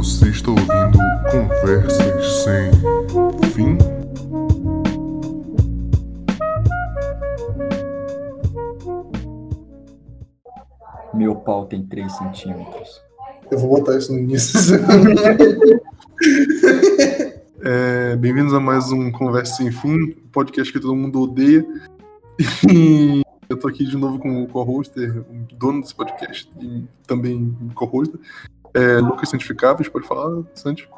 Você está ouvindo Conversas Sem Fim? Meu pau tem 3 centímetros. Eu vou botar isso no início. É, Bem-vindos a mais um Conversa Sem Fim, podcast que todo mundo odeia. E eu tô aqui de novo com o co-hoster, o dono desse podcast e também co-hoster, é, Lucas Santificáveis. Pode falar, Santi?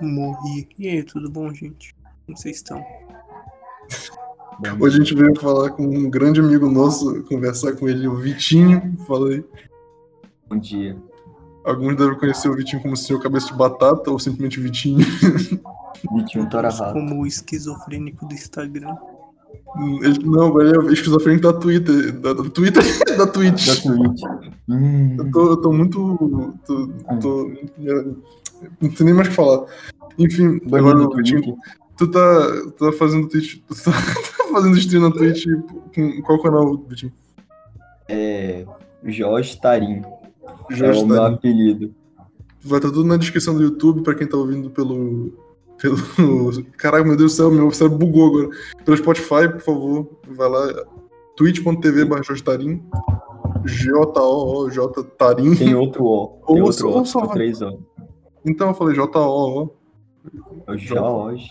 Morri. E aí, tudo bom, gente? Como vocês estão? Hoje a gente veio falar com um grande amigo nosso, conversar com ele, o Vitinho. Fala aí. Bom dia. Alguns devem conhecer o Vitinho como o senhor cabeça de batata ou simplesmente Vitinho. Vitinho Tora Rato. Como o esquizofrênico do Instagram. Ele- não, ele é esquizofrênico da Twitter. Da, da Twitter? da Twitch. Da Twitch. Hum, Eu tô, eu tô muito. Tô, tô- não sei nem mais o que falar. Enfim, banido agora o. Twitter. Tu tá, tu tá fazendo Twitch. Tu tá, tá fazendo stream na Twitch com qual canal, Vitinho? É. Jorge Tarim. É Jorge o meu Tarim. apelido. Vai estar tudo na descrição do YouTube pra quem tá ouvindo pelo. Pelo Caraca, meu Deus do céu, meu cérebro bugou agora. Pelo Spotify, por favor, vai lá. twitch.tv Tarim. J-O-O-J Tarim. Tem outro O. Tem Ou outro O. só- três O. Então eu falei J-O-O. É Jorge.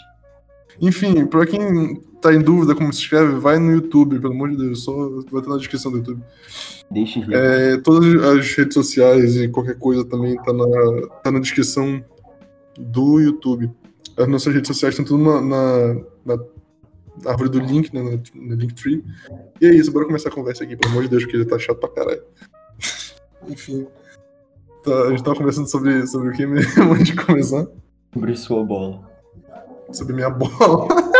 Enfim, pra quem tá em dúvida como se escreve, vai no YouTube, pelo amor de Deus, só vai ter na descrição do YouTube. Deixe rir. É, todas as redes sociais e qualquer coisa também tá na, tá na descrição do YouTube. As nossas redes sociais estão tudo na, na, na árvore do link, né, na, na Linktree. E é isso, bora começar a conversa aqui, pelo amor de Deus, porque ele tá chato pra caralho. Enfim. Tá, a gente tava conversando sobre, sobre o que mesmo antes de começar? Sobre sua bola. Sobre minha bola.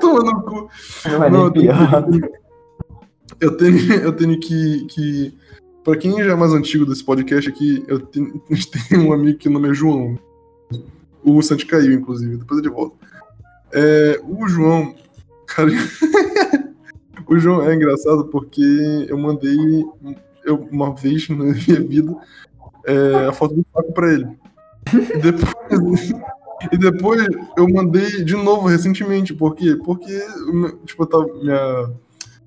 No cu. Não é Não. Eu tenho, eu tenho que, que. Pra quem já é mais antigo desse podcast aqui, eu tenho, a gente tem um amigo que o nome é João. O Santi caiu, inclusive, depois ele volta. É, o João. Cara. o João é engraçado porque eu mandei eu, uma vez na minha vida é, a foto do saco pra ele. E depois, e depois eu mandei de novo recentemente. Por quê? Porque tipo, tava, minha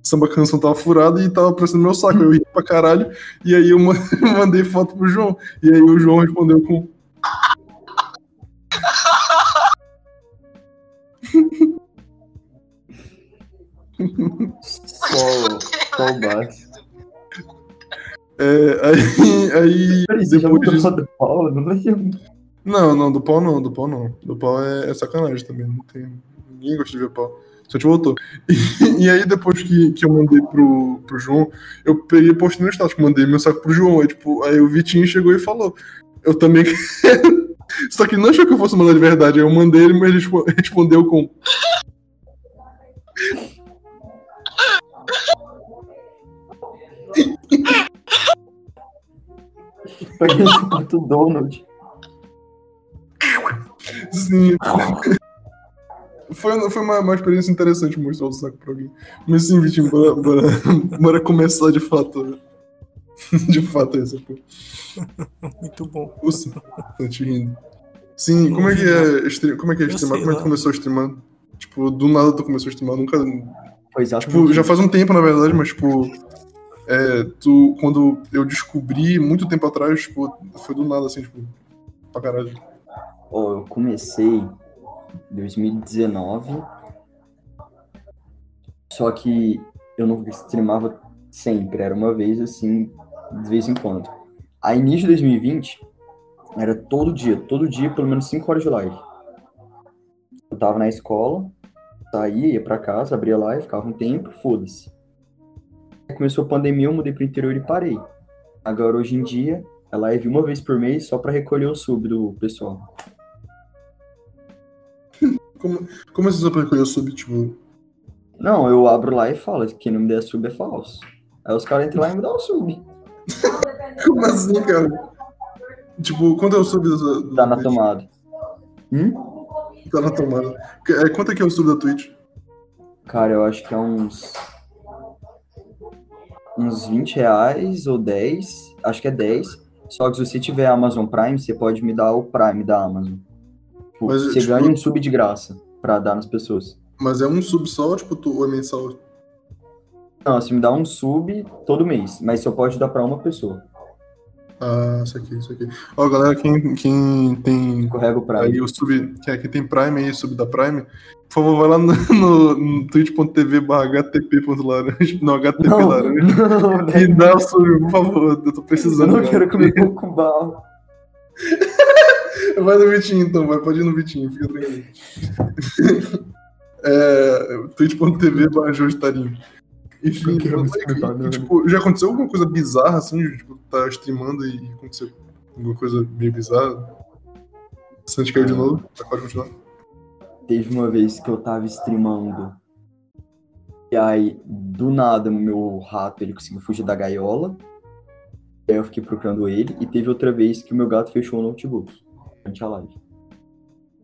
samba canção tava furada e tava aparecendo meu saco. Eu ri pra caralho. E aí eu ma- mandei foto pro João. E aí o João respondeu com. Só, só o básico. É, aí. aí depois disso- do Paulo? Não lembro. Não, não, do pau não, do pau não. Do pau é, é sacanagem também. Não tem, ninguém gosta de ver pau. Só te voltou. E, e aí, depois que, que eu mandei pro, pro João, eu peguei e postei no status, mandei meu saco pro João. Aí, tipo, aí o Vitinho chegou e falou: Eu também quero. Só que não achou que eu fosse mandar de verdade. Eu mandei ele, mas ele respo- respondeu com. Esse puto Donald. Sim. Foi, foi uma, uma experiência interessante mostrar o saco pra alguém. Mas sim, Vitinho, bora, bora, bora começar de fato. De fato, essa pô. Muito bom. Usa, tô te rindo. Sim, como é que é, stream, como é, que é streamar? Como é que começou a streamar? Tipo, do nada tu começou a streamar, nunca. Foi exatamente. Tipo, já faz um tempo, na verdade, mas tipo. É, tu, quando eu descobri muito tempo atrás, tipo, foi do nada, assim, tipo, pra caralho. Ó, eu comecei em 2019. Só que eu não streamava sempre, era uma vez assim, de vez em quando. Aí, início de 2020, era todo dia, todo dia, pelo menos 5 horas de live. Eu tava na escola, saía, ia pra casa, abria live, ficava um tempo, foda-se. Aí Começou a pandemia, eu mudei pro interior e parei. Agora, hoje em dia, é live uma vez por mês só pra recolher o sub do pessoal. Como, como é que você recolheu sub, tipo. Não, eu abro lá e falo, quem não me der sub é falso. Aí os caras entram lá e me dão o sub. Como assim, cara? Tipo, quanto é o sub do, do Tá na Twitch? tomada. Hum? Tá na tomada. É, quanto é que é o sub da Twitch? Cara, eu acho que é uns. Uns 20 reais ou 10. Acho que é 10. Só que se você tiver Amazon Prime, você pode me dar o Prime da Amazon. Tipo, Mas, você tipo- ganha um sub de graça pra dar nas pessoas. Mas é um sub só, tipo, tu, ou é mensal? Não, você me dá um sub todo mês, mas só pode dar pra uma pessoa. Ah, isso aqui, isso aqui. Ó, galera, quem, quem tem Correga o Prime. aí o sub, quem, quem tem Prime aí, sub da Prime, por favor, vai lá no, no, no twitch.tv htp.laranja, não, HTP Não, laranja, não, e não, dá o sub, por favor, eu tô eu precisando. não cara. quero comer pão com. Vai no Vitinho, então, vai, pode ir no Vitinho, fica tranquilo. é, twitch.tv barra. Enfim, comer banana. tipo, já aconteceu alguma coisa bizarra, assim, de, tipo, tá streamando e aconteceu alguma coisa meio bizarra? Santi caiu de Ah. novo, pode continuar. Teve uma vez que eu tava streamando. E aí, do nada, meu rato ele conseguiu fugir da gaiola. E aí eu fiquei procurando ele. E teve outra vez que o meu gato fechou o notebook. Durante a live.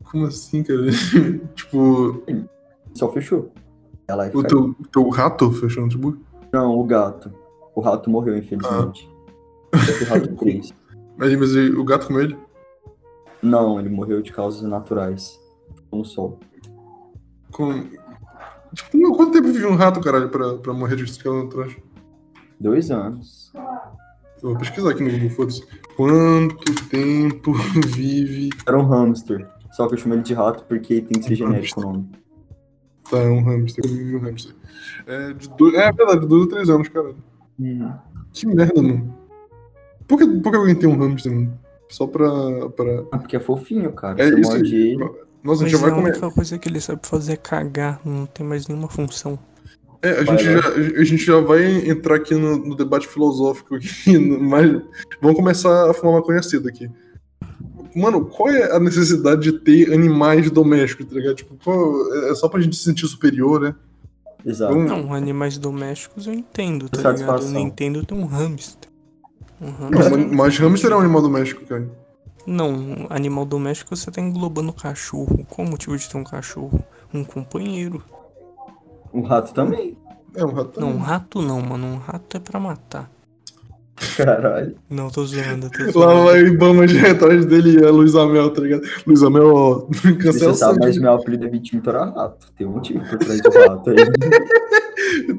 Como assim, cara? tipo, Só fechou. A live o teu, teu rato fechou o notebook? Não, o gato. O rato morreu, infelizmente. Esse rato 3. Mas, mas o gato com ele? Não, ele morreu de causas naturais. No sol. Com... Tipo, quanto tempo vive um rato, caralho, pra, pra morrer de escala atrás? Dois anos. Eu vou pesquisar aqui no Google, foda-se. Quanto tempo vive. Era um hamster. Só que eu chamo ele de rato porque tem que ser Um genérico o nome. Tá, é um hamster. Um hamster. É, de dois... é verdade, de dois ou três anos, caralho. Que merda, mano. Por que, por que alguém tem um hamster, mano? Só pra. pra... Ah, porque é fofinho, cara. É Você isso morde. Nossa, a gente já vai a comer. única coisa que ele sabe fazer é cagar, não tem mais nenhuma função. É, a Vai, gente, vai. já, a gente já vai entrar aqui no, no debate filosófico aqui, mas vamos começar a fumar maconha cedo aqui. Mano, qual é a necessidade de ter animais domésticos, tá ligado? Tipo, qual- é só pra gente se sentir superior, né? Exato. Vamos- Não, animais domésticos eu entendo, tá ligado? Eu Satisfação. não entendo ter um hamster. Um Não, hamster. mas- mas hamster é um animal doméstico, cara. Não, animal doméstico você tá englobando cachorro. Qual o motivo de ter um cachorro? Um companheiro. O rato também. É um rato. Não, um também. rato não, mano. Um rato é pra matar. Caralho. Não, tô zoando, tô zoando. Lá vai Ibama já atrás dele e a Luísa Mel, tá ligado? Luísa Mel, ó, cancela Você sabe, mas meu apelido é Vitinho era rato. Tem um motivo por trás do rato aí.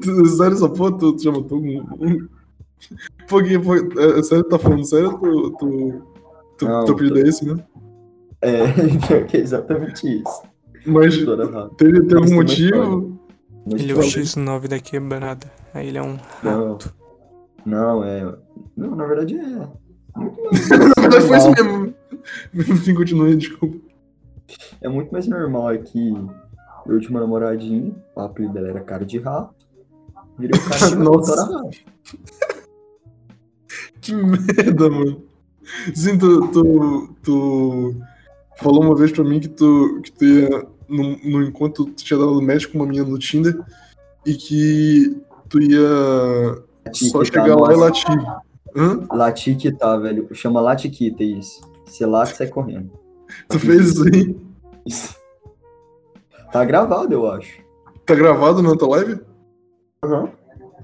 Tu- Sério, essa porra, tu, tu já matou um. um... Porque, pô, é, é sério, tá falando sério? Tu, tu, tu, Não, teu apelido tô- é esse, né? É, é exatamente isso. Mas teve, teve algum motivo? Ele é o fala- X9 da quebrada. Aí ele é um rato. Não, é. Não, na verdade é. Muito mais Na verdade foi isso mesmo. Enfim, continue, desculpa. É muito mais normal aqui. Meu último namoradinho, o apelido dela era cara de rato. Virei o cara de Nossa. Que merda, mano. Sim, tu, tu, tu falou uma vez pra mim que tu, que tu ia, no, no encontro, tu tinha dado match com uma menina no Tinder e que tu ia só Latiquita, chegar lá e latir. Hã? Latiquita, velho. Chama Latiquita isso. Você late sai correndo. Tu fez isso aí? Isso. Tá gravado, eu acho. Tá gravado na tua live? Aham.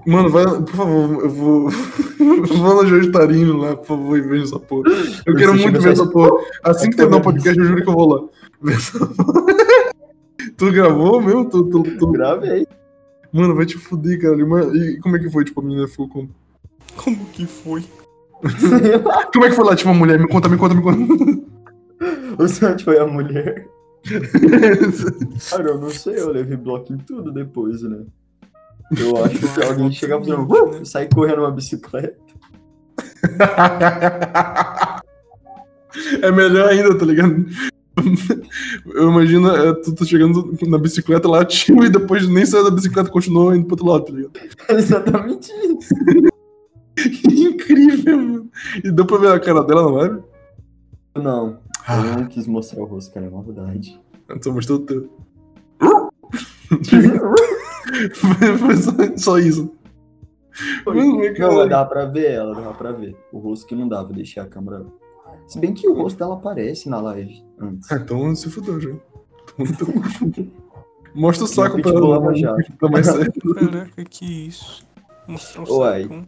Mano, vai, por favor, eu vou. vou no Jorge Tarino lá, por favor, e veja essa porra. Eu quero Você muito ver essa porra. Assim que terminar o podcast, eu juro que eu vou lá. Ver essa porra. tu gravou mesmo? Tu, tu, tu- Gravei. Mano, vai te fuder, cara. Mano, E como é que foi? Tipo, a menina ficou com. Como que foi? Como é que foi lá? Tipo, uma mulher, me conta, me conta, me conta. o Santi foi a mulher. Cara, eu não sei, eu levei bloco em tudo depois, né? Eu acho que alguém chega fazendo uh, e sai correndo uma bicicleta. é melhor ainda, tá ligado? Eu imagino é, tu, tu chegando na bicicleta lá, tio, e depois nem saiu da bicicleta continuou indo pro outro lado, tá ligado? É exatamente isso. Incrível, mano. E deu pra ver a cara dela na live? Não, eu não quis mostrar o rosto, cara, é uma verdade. Então mostrou o teu. Foi- Foi só, só isso. Mano, é que Não, dava pra ver ela, dava pra ver. O rosto que não dava, deixei a câmera. Se bem que o rosto dela aparece na live antes. Ah, então se fudeu já. Então, então- Mostra o saco pra ela. Tá mais certo. Caraca, que isso. Mostrar o Uai. saco.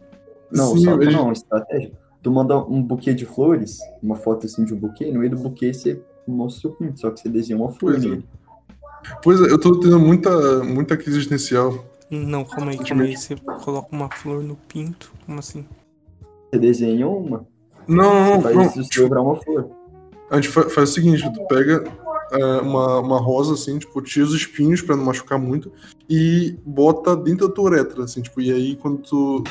Não, Sim, gente- não, estratégia. tu manda um buquê de flores, uma foto assim de um buquê, no meio do buquê você mostra o seu pinto, só que você desenha uma flor Pois é. nele. Pois é, eu tô tendo muita, muita crise existencial. Não, calma aí, calma aí. Você coloca uma flor no pinto? Como assim? Você desenha uma, Não, não, faz não. sobrar uma flor. A gente fa- faz o seguinte, tu pega é, uma, uma rosa, assim, tipo, tira os espinhos pra não machucar muito e bota dentro da tua uretra, assim, tipo, e aí quando tu...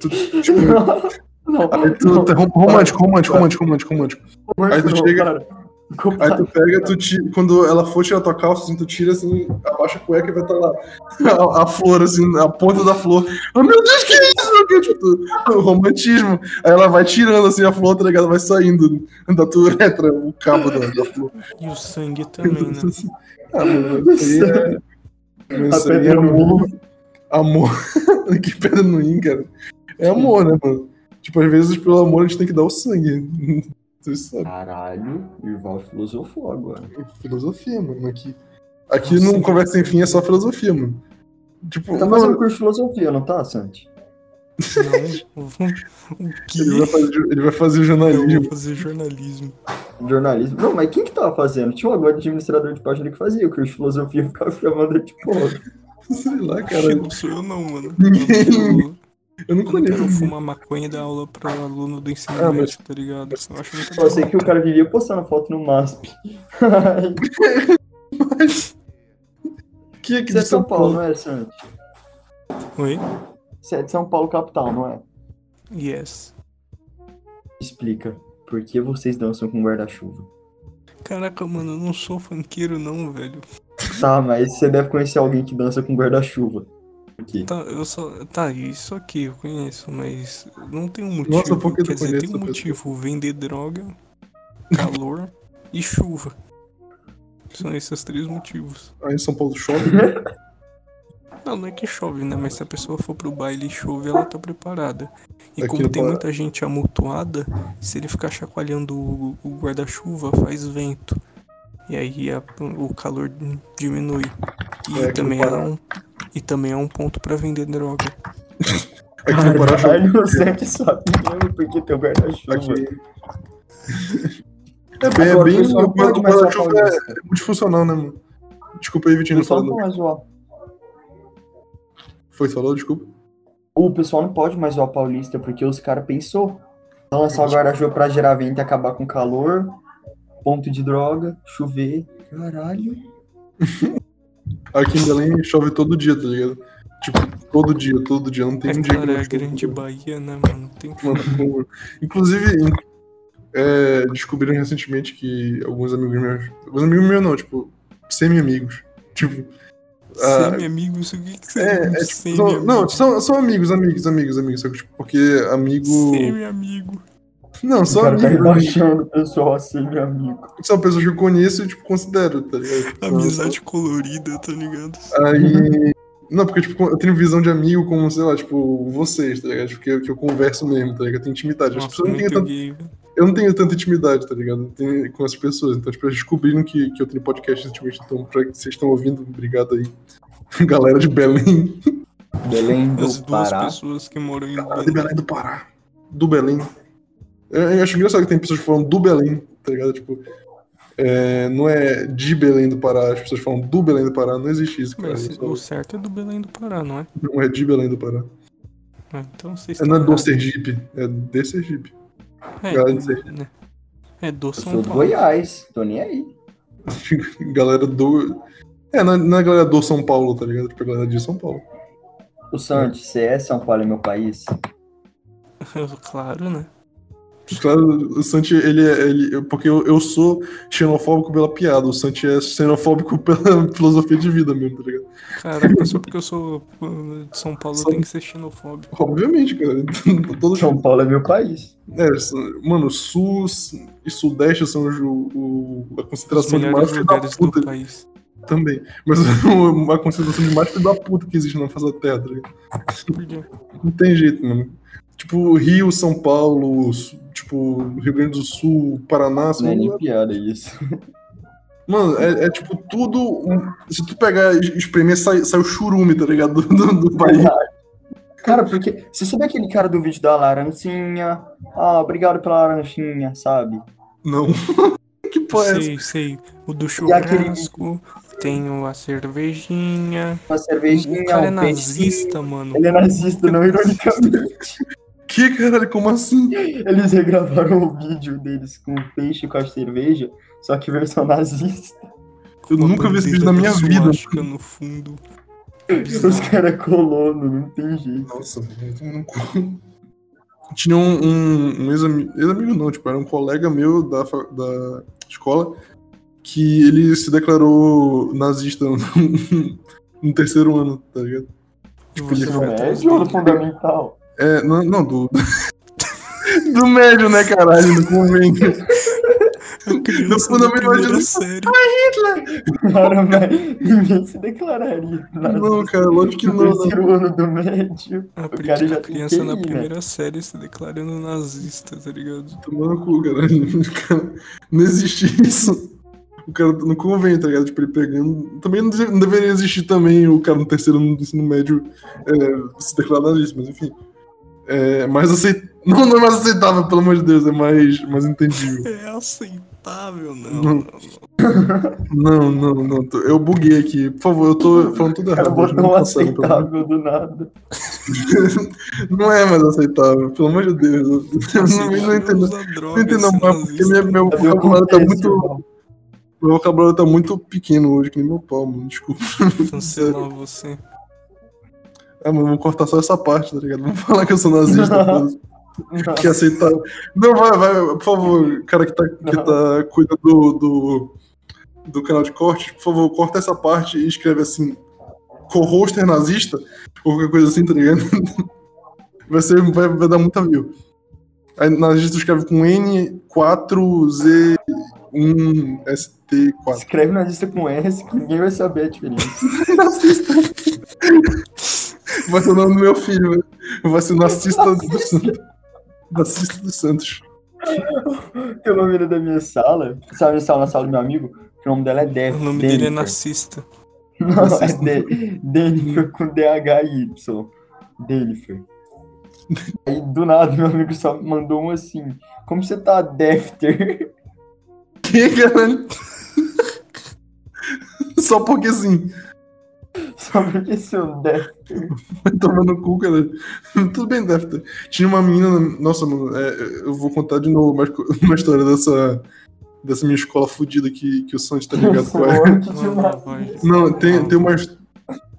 tu, tu tipo, Não, aí tu, não. tá rom- romântico, romântico, romântico, romântico, romântico. Aí tu Não, chega-. Aí tu pega, tu tira, quando ela for tirar tua calça, assim, tu tira assim, abaixa a cueca e vai estar lá a, a flor, assim, a ponta da flor. Oh meu Deus, que isso? Que, tipo, tu- o romantismo. Aí ela vai tirando assim a flor, tá ligado? Vai saindo da tua uretra, o cabo da, da flor. E o sangue também, né? ah, mano, isso aí é. Isso aí é no amor. Amor. que pedra no rim, cara. É amor, né, mano? Tipo, às vezes pelo amor a gente tem que dar o sangue. Tu sabe. Caralho, o Ival filosofou agora. Filosofia, mano. Aqui, aqui Nossa, não conversa sem fim, é só filosofia, mano. Tipo, Tá não, fazendo curso de filosofia, não tá, Santi? Não, o que? ele, vai fazer, ele vai fazer jornalismo. vou fazer jornalismo. Jornalismo. Não, mas quem que tava fazendo? Tinha um agora administrador de página que fazia o curso de filosofia ficava chamando de porra. Sei lá, cara. não sou eu não, mano. Ninguém- Eu não quero, eu conheço. fumar maconha e dar aula pra aluno do ensino Ah, mas- médio, tá ligado? Eu acho muito Só sei que o cara vivia postando foto no MASP. Que aqui Você é de de São Paulo, não é, Santi? Oi? Você é de São Paulo capital, não é? Yes. Explica. Por que vocês dançam com guarda-chuva? Caraca, mano, eu não sou funkeiro não, velho. Tá, mas você deve conhecer alguém que dança com guarda-chuva. Quê? Tá, eu só. Tá, isso aqui eu conheço, mas não tem um motivo. Nossa, por que tu Quer dizer, tem um motivo: vender droga, calor e chuva. São esses três motivos. Aí em São Paulo chove. Não, não é que chove, né? Mas se a pessoa for pro baile e chove, ela tá preparada. E Aqui como tem Pará- muita gente amontoada, se ele ficar chacoalhando o, o guarda-chuva, faz vento. E aí a- o calor diminui. E, É, aqui também é Pará- um, e também é um ponto pra vender droga. Aqui no Pará chove. Caralho, o Santi sabe mesmo porque tem o guarda-chuva. Aqui. É bem, é bem. o não guarda-chuva zoar é, é multifuncional, né, mano? Desculpa aí, Vitinho, não não falando. mais zoar. Foi, falou? Desculpa. O pessoal não pode mais zoar paulista porque os caras pensou. Lançar o guarda-chuva pra gerar vento e acabar com calor, ponto de droga, chover. Caralho. Aqui em Belém chove todo dia, tá ligado? Tipo, todo dia, todo dia. Não tem É um dia que não é a grande Bahia, né, mano? Tem Mano, pô. Inclusive, é, descobriram recentemente que alguns amigos meus. Alguns amigos meus não, tipo, semi-amigos. Tipo. ah, Semi-amigos, o que que você é, é, tipo, são, não, são, são amigos, amigos, amigos, amigos. Só que, tipo, porque amigo. Semi-amigo. Não, O são cara tá rebaixando o pessoal assim, meu amigo. São pessoas que eu conheço e, tipo, considero, tá ligado? Amizade colorida, tá ligado? Aí. Não, porque, tipo, eu tenho visão de amigo como, sei lá, tipo, vocês, tá ligado? Tipo, que eu, que eu converso mesmo, tá ligado? Eu tenho intimidade. As Nossa, pessoas não têm tanto eu não tenho tanta intimidade, tá ligado? Tem- com as pessoas. Então, tipo, eles descobriram que, que eu tenho podcast recentemente. Então, pra que vocês estão ouvindo, obrigado aí. Galera de Belém. Belém do As duas Pará. pessoas que moram em Galera de Belém do Pará. Do Belém. Eu, acho engraçado que tem pessoas que falam do Belém, tá ligado? Tipo, é, não é de Belém do Pará, as pessoas falam do Belém do Pará. Não existe isso, cara. Mas Só- o certo é do Belém do Pará, não é? Não é de Belém do Pará. Ah, Então vocês É, não é do. Sergipe, é de Sergipe. É, galera de Sergipe. né? É do São sou do Paulo. Goiás, tô nem aí. galera do. É, não é, não é a galera do São Paulo, tá ligado? Tipo, a galera de São Paulo. O Santi, você é São Paulo é meu país? claro, né? Claro, o Santi, ele é. Ele, porque eu, eu sou xenofóbico pela piada, o Santi é xenofóbico pela filosofia de vida mesmo, tá ligado? Caraca, só porque eu sou de São Paulo Só- tem que ser xenofóbico. Obviamente, cara. Todo São Paulo é meu país. É, mano, Sul e Sudeste são o, o- a concentração de mais da lugares do puta país. também. Mas a concentração de mais filho da puta que existe na face da Terra, tá ligado? Não tem jeito, mano. Tipo, Rio, São Paulo, tipo, Rio Grande do Sul, Paraná, são Não é nem piada isso. Mano, é, é tipo tudo. um- se tu pegar e espremer, sai, sai o churume, tá ligado? Do, do, do país. Cara, porque você sabe aquele cara do vídeo da larancinha? Ah, obrigado pela laranjinha, sabe? Não. que porra é essa? Sei, sei. O do E aquele- churrasco, tenho a cervejinha. Uma O cervejinha, cara é peixe. nazista, mano. Ele é nazista, não ironicamente. Que caralho, como assim? Eles regravaram o vídeo deles com o peixe e com a cerveja, só que versão nazista. Eu nunca vi esse vídeo na minha da vida. no fundo. Os caras colono, não tem jeito. Nossa, velho, no cu. Tinha um, um, um ex-ami- ex-amigo, não, tipo, era um colega meu da, da escola que ele se declarou nazista no, no terceiro ano, tá ligado? Tipo, ele Você foi vai atrás Médio ou fundamental? É, não, não do. do médio, né, caralho? Do convênio. A criança fundo, da eu me primeira imagino- série. Cara, velho, ninguém se declararia. Não, cara, lógico que no não. terceiro ano do médio. A, cara já criança na né? primeira série se declarando nazista, tá ligado? Tomando cu. Cara, não existe isso. O cara no convênio, tá ligado? Tipo, ele pegando. Também não deveria existir também o cara no terceiro ano do ensino médio é, se declarar nazista, mas enfim. É mais aceitável. Não, não é mais aceitável, pelo amor de Deus, é mais, mais entendível. É aceitável, não. Não. Não, não, não. tô- Eu buguei aqui. Por favor, eu tô falando tudo cara errado. eu botou um aceitável do nada. Não é mais aceitável, pelo amor de Deus. Eu não, não entendo. Usa Não droga, entendo mais, porque minha- meu vocabulário tá muito. Meu vocabulário tá muito pequeno hoje, que nem meu pau, mano. Desculpa. Cancelar você. Ah, mano, vamos cortar só essa parte, tá ligado? Vamos falar que eu sou nazista. que aceitável. Não, vai, vai, por favor, cara que tá, que tá cuida do, do, do canal de corte, por favor, corta essa parte e escreve assim, co-hoster nazista, ou qualquer coisa assim, tá ligado? Vai, ser, vai, vai dar muita view. Aí nazista escreve com N4Z1ST4. Escreve na lista com S que ninguém vai saber a diferença. Nazista. Vai ser o nome do meu filho, velho. Vai ser Narcista do Santos. Narcista dos Santos. Tem uma menina da minha sala, sabe, a sala na sala do meu amigo, o nome dela é Def. O nome dele é narcista. Não, é De- Dennifer com D-H-Y. Dennifer. Aí do nada meu amigo só mandou um assim. Como você tá, Defter? Que, caralho? Só porque sim. Só porque seu Defter. Vai tomar no cu, cara. Tudo bem, Defter. Tinha uma menina. Nossa, mano, é, eu vou contar de novo uma, uma história dessa, dessa minha escola fodida que, que o Santos tá ligado com ela. Não, tem, tem, uma,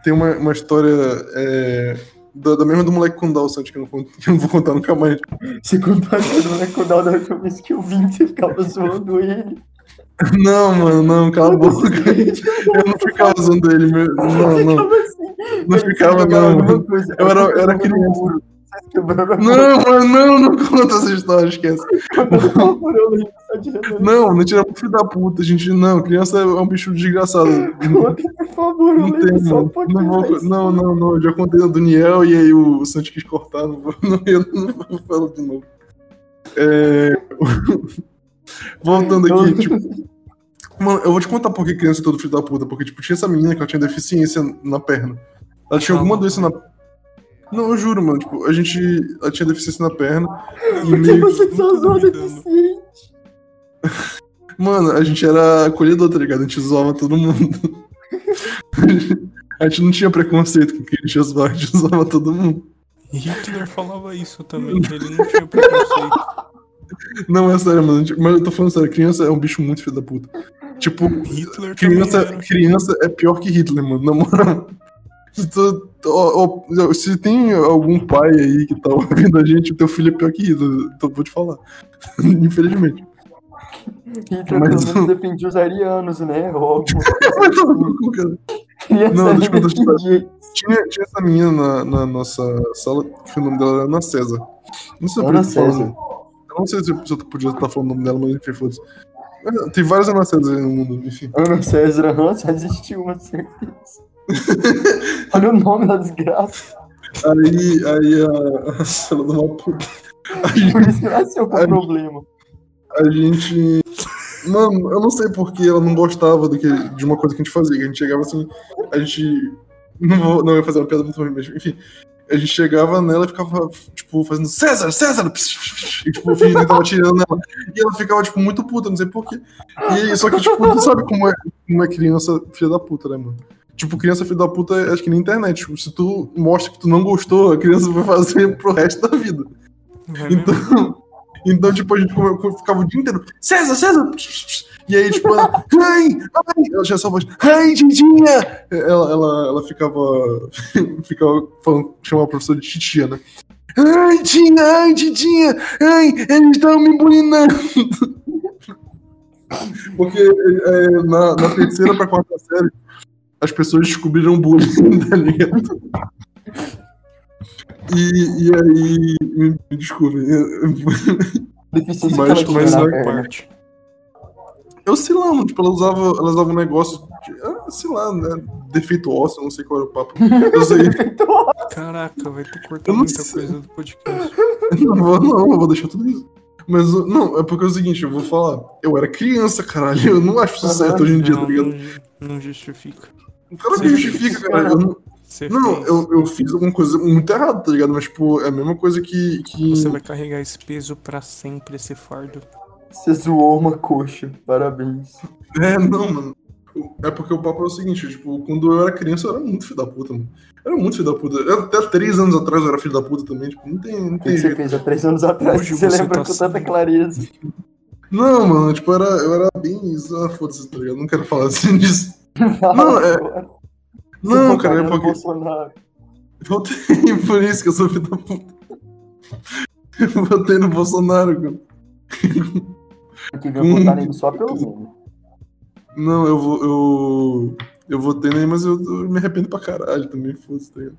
tem uma, uma história é, da, da mesma do moleque com Down, Santos, que eu não, que eu não vou contar nunca mais. Você contou essa do moleque da última vez que eu vim, você ficava zoando ele. Não, mano, não, cala a boca. Eu não ficava usando ele. Meu, não, não. Assim. Não Ele ficava, não. Eu era- eu era criança. Não, mano, não, não conta essa história, esquece. Não, não tira pro filho da puta, gente. Não, criança é um bicho desgraçado. Por favor, Não tem, mano. Não, vou, não, não, não. Já contei do Daniel e aí o Santos quis cortar. Não, vou, não, eu não vou falar de novo. É... Voltando aqui, Eu- tipo. Mano, eu vou te contar por que criança é todo filho da puta. Porque, tipo, tinha essa menina que ela tinha deficiência na perna. Ela tinha alguma doença na. Não, eu juro, mano. Tipo, a gente. Ela tinha deficiência na perna. E Porque meio que- você só zoa deficiente. Mano, a gente era acolhedor, tá ligado? A gente zoava todo mundo. A gente não tinha preconceito com quem a gente zoava, a gente zoava todo mundo. Hitler falava isso também, ele não tinha preconceito. Não, é sério, mano. Mas eu tô falando sério, criança é um bicho muito filho da puta. Tipo, Hitler criança, era. criança é pior que Hitler, mano, na moral. Se, tu- ó, ó, se tem algum pai aí que tá ouvindo a gente, o teu filho é pior que Hitler, então vou te falar. Infelizmente. Hitler Mas- pelo menos defendia os arianos, né? Cara. criança Não, deixa eu contar. Tinha, tinha essa menina na, na nossa sala, que o nome dela era Ana César. Não sei Ana César. né? Eu não sei se eu, podia estar falando o nome dela, mas enfim, foda-se. É, Tem várias Ana César no mundo, enfim. Ana César, aham, só existiu uma certeza. Olha o nome da desgraça. Aí, aí a, a fila do uma puta. Por isso que nasceu com problema. a gente. Mano, eu não sei porque ela não gostava do que, de uma coisa que a gente fazia. Que a gente chegava assim, a gente. Não, vou, não ia fazer uma piada muito ruim, mas enfim. A gente chegava nela e ficava, tipo, fazendo César, César! E, tipo, fingindo que tava tirando nela. E ela ficava, tipo, muito puta, não sei porquê. E só que, tipo, tu sabe como é, como é criança filha da puta, né, mano? Tipo, criança filha da puta, acho que na internet. Tipo, se tu mostra que tu não gostou, a criança vai fazer pro resto da vida. Mesmo? Então, então tipo, a gente ficava o dia inteiro, César, César! E aí, tipo, ela, ai, ai, ela essa voz, ai, Titinha! Ela, ela, ela ficava, ficava falando, chamava a professora de Titia, né? Ai, Tinha, ai, Titinha, ai, eles estão me bulinando. Porque é, na, na terceira pra quarta série, as pessoas descobriram bullying, tá ligado? E, e aí, me, me desculpe, Deficiência Mas- mas é-. Parte. Eu sei lá, mano, tipo, ela usava, ela usava um negócio, de, ah, sei lá, né, defeito ósseo, não sei qual era o papo. Eu sei, Caraca, vai ter que cortar Eu não muita sei. coisa do podcast. não vou, não, eu vou deixar tudo isso. Mas, não, é porque é o seguinte, eu vou falar, eu era criança, caralho, eu não acho isso certo hoje em dia, tá Não, ligado? não, ju- não justifica. O cara Sim. justifica, cara, eu não, Você não, fez. eu, eu fiz alguma coisa muito errada, tá ligado? Mas, tipo, é a mesma coisa que... que... Você vai carregar esse peso pra sempre, esse fardo. Você zoou uma coxa. Parabéns. É, não, mano. É porque o papo é o seguinte, tipo, quando eu era criança eu era muito filho da puta, mano. Eu era muito filho da puta. Eu- Até três anos atrás eu era filho da puta também, tipo, não tem, não O que tem que você jeito. fez há três anos atrás? Hoje você você lembra tá com tanta assim. clareza. Não, mano, tipo, eu era, eu era bem. Ah, foda-se, tá ligado? Não quero falar assim disso. Não, é- Agora. Não, Você cara, é porque. Bolsonaro. Votei por isso que eu sou filho da puta. Eu votei no Bolsonaro, cara. Eu queria votar nele só pelo nome. Não, eu vou. Eu, eu votei nele, mas eu, eu me arrependo pra caralho também, foda-se, tá ligado?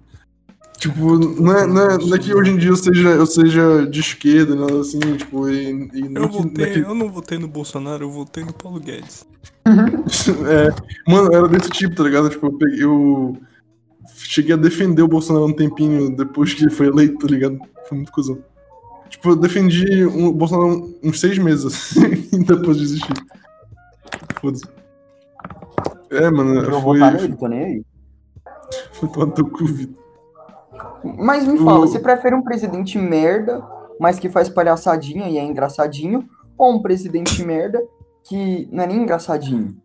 Tipo, não é, não, é, não é que hoje em dia eu seja, eu seja de esquerda, nada assim, tipo, e, e não Eu que- não é votei, que- eu não votei no Bolsonaro, eu votei no Paulo Guedes. É, mano, era desse tipo, tá ligado? Tipo, eu, peguei, eu cheguei a defender o Bolsonaro um tempinho depois que ele foi eleito, tá ligado? Foi muito cuzão. Tipo, eu defendi o Bolsonaro uns seis meses, assim, depois de desistir. Foda-se. É, mano, Eu vou foi, nele, tô nem aí. foi tomar teu cu, Vitor. Mas me fala, você prefere um presidente merda, mas que faz palhaçadinha e é engraçadinho, ou um presidente merda que não é nem engraçadinho?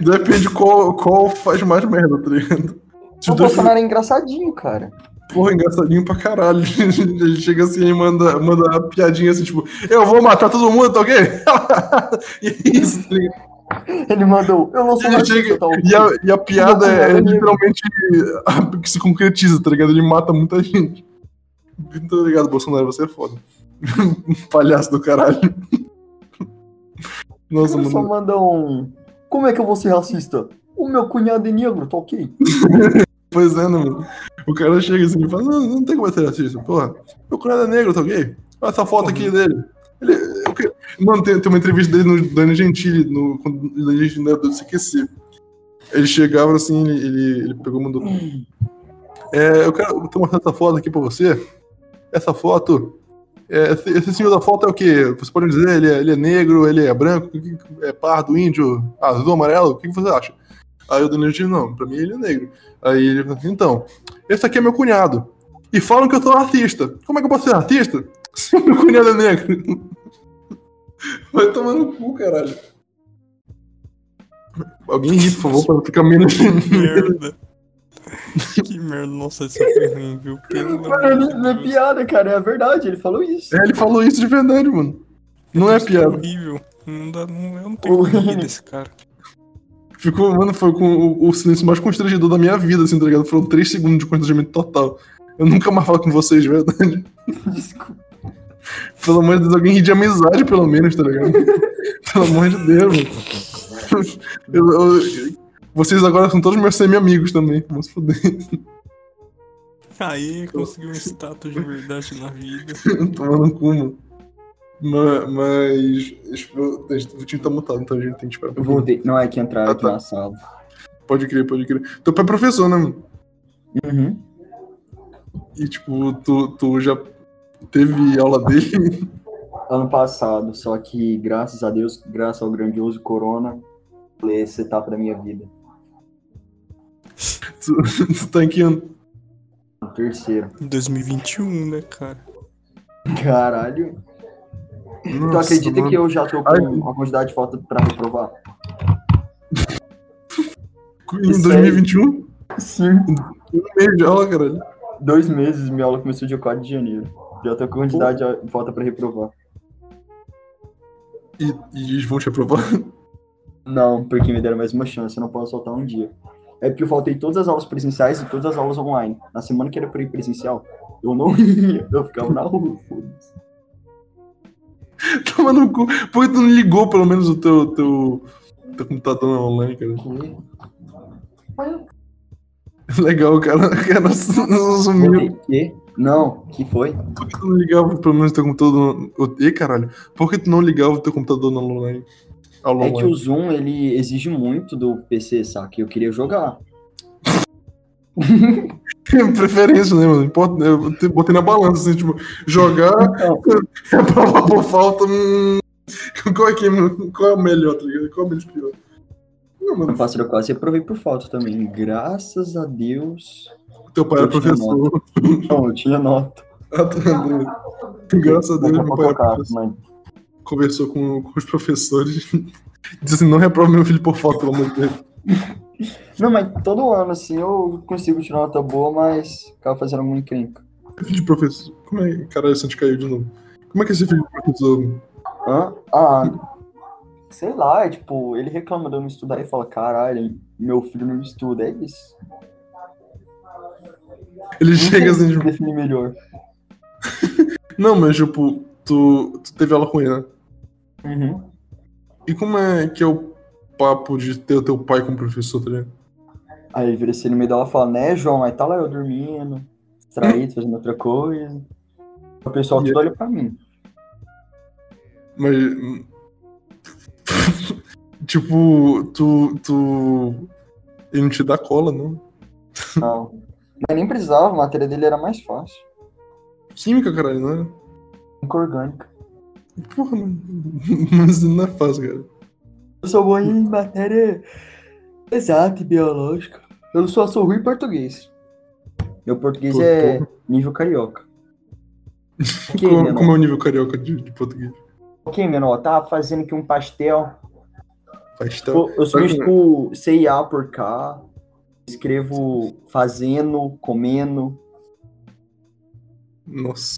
Depende qual, qual faz mais merda, tá ligado? O Bolsonaro é engraçadinho, cara. Porra, engraçadinho pra caralho. Ele chega assim e manda, manda uma piadinha assim, tipo, eu vou matar todo mundo, tá ok? e é isso, tá ligado? Ele mandou, eu não sou racista, chega, tá e, a, e a piada Não, é, não. literalmente a, que se concretiza, tá ligado? Ele mata muita gente. Muito obrigado, Bolsonaro, você é foda. Palhaço do caralho. Nossa, Ele só mano. manda um. Como é que eu vou ser racista? O meu cunhado é negro, tá ok? Pois é, né, mano? O cara chega assim e fala, não, não tem como ser racista. Porra, meu cunhado é negro, tá ok? Olha essa foto aqui dele. Ele, eu que- Mano, tem, tem uma entrevista dele no Dani Gentili, no, quando o Dani Gentili era do CQC. Ele chegava assim, ele, ele, ele pegou e mandou. É, eu quero tô mostrando essa foto aqui pra você. Essa foto. é, esse, esse senhor da foto é o quê? Você pode dizer, ele é, ele é negro, ele é branco, é pardo, índio, azul, amarelo? O que, que você acha? Aí o Dani Gentili, não, pra mim ele é negro. Aí ele falou assim, então, esse aqui é meu cunhado. E falam que eu sou racista. Como é que eu posso ser racista? Se meu cunhado é negro. Vai tomar no cu, caralho. Alguém ri, por favor, pra não ficar menos. Merda. que merda, nossa, esse foi ruim, viu? Pelo amor Mano, não é piada, cara, é verdade, ele falou isso. É, ele falou isso de verdade, mano. Não é Isso piada. horrível. Não dá, não, eu não tenho como rir desse cara. Ficou, mano, foi com o, o silêncio mais constrangedor da minha vida, assim, tá ligado? Foram três segundos de constrangimento total. Eu nunca mais falo com vocês, de verdade. Desculpa. Pelo amor de Deus, alguém ri de amizade, pelo menos, tá ligado? pelo amor de Deus, mano. Eu- eu- vocês agora são todos meus semi-amigos também. Vamos se fuder. Aí conseguiu um status de verdade na vida. Tomando no cu, mano. Ma- Mas. tipo, O time tá mutado, então a gente tem que esperar. um voltei. Não é que entraram Ah, aqui tá. na sala. Pode crer, pode crer. Teu pai é professor, né, mano? Uhum. E, tipo, tu, tu já teve aula dele? Ano passado, só que graças a Deus, graças ao grandioso Corona, essa etapa da minha vida. tu, tu tá em que ano? terceiro. 2021, né, cara? Caralho. Tu acredita que eu já tô com Ai. uma quantidade de falta pra reprovar? Em Isso 2021? Sim. Um mês de aula, caralho. Dois meses, minha aula começou dia 4 de janeiro. Já tô com quantidade de falta pra reprovar. E, e eles vão te aprovar? Não, porque me deram mais uma chance, eu não posso soltar um dia. É porque eu faltei todas as aulas presenciais e todas as aulas online. Na semana que era pra ir presencial, eu não ia, eu ficava na rua, foda-se. Toma no cu. Por que tu não ligou pelo menos o teu, teu, teu computador online, cara? Legal, cara. O cara sumiu. Que? Não, que foi? Por que tu não ligava pelo menos o teu computador? no- Ê, caralho. Por que tu não ligava o teu computador no online? É que online? o Zoom, ele exige muito do PC, saca? Eu queria jogar. Preferência, né, mano? Importa- Eu te- botei na balança, assim, tipo, jogar, Então, reprovar por falta. Hum, qual, é que, é- qual é o melhor, tá ligado? Qual é o menos pior? Não, ano mano, eu quase reprovei por falta também. Graças a Deus. teu pai era professor. Não, eu tinha nota. Ah, tá. Graças a Deus, meu pai era professor. conversou com, com os professores. Disse assim, não reprova meu filho por falta, pelo amor de Deus. Não, mas todo ano, assim, eu consigo tirar nota boa, mas acaba fazendo alguma encrenca. Filho de professor. Como é que. Caralho, Santos caiu de novo. Como é que é esse filho de professor? Hã? Ah, sei lá, é tipo, ele reclama de eu não estudar e fala, caralho, meu filho não estuda, é isso. Ele Não chega assim, tipo. definir melhor. Não, mas tipo, tu, tu teve aula com ele, né? Uhum. E como é que é o papo de ter o teu pai como professor, tá ligado? Aí ele vira assim no meio da aula e fala, né, João? Aí tá lá eu dormindo, distraído, fazendo outra coisa. O pessoal tudo olha pra mim. Mas. tipo, tu. tu. Ele não te dá cola, não? Não. Mas nem precisava, a matéria dele era mais fácil. Química, caralho, não é? Química orgânica. Porra. Mas não é fácil, cara. Eu sou bom em matéria exata e biológica. Eu só sou ruim em português. Meu português é porra. nível carioca. Como, como é o nível carioca de, de português? Ok, menor, tá fazendo aqui um pastel. Pastel. Eu, eu sou Sabe tipo CIA por cá. Escrevo fazendo, comendo. Nossa.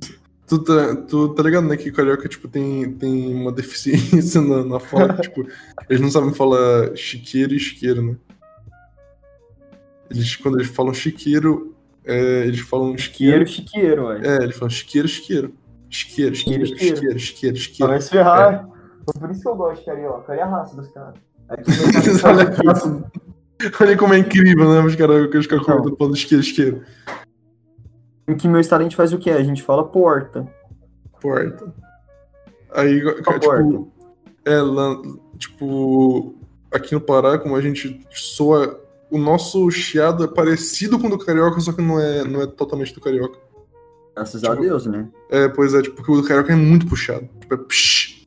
Tu tá, tu tá ligado, né, que carioca, tipo, tem, tem uma deficiência na, na fala, tipo, eles não sabem falar chiqueiro e isqueiro, né? Eles, quando eles falam chiqueiro, é, eles falam Chiqueiro, isqueiro. chiqueiro, ué. É, eles falam chiqueiro, isqueiro. Isqueiro, isqueiro, Isqueiro, isqueiro. isqueiro. Vai se ferrar. Por isso que eu gosto de carioca. Olha a raça dos caras. Olha. Olha como é incrível, né? Os caras os caras Então. falando isqueiro, isqueiro. Aqui meu estado a gente faz o quê? A gente fala porta. Porta. Aí, Qual tipo, porta? É, tipo, aqui no Pará, como a gente soa. O nosso chiado é parecido com o do carioca, só que não é, não é totalmente do carioca. Graças a Tipo, Deus, né? É, pois é, tipo, porque o do carioca é muito puxado. Tipo, é psh.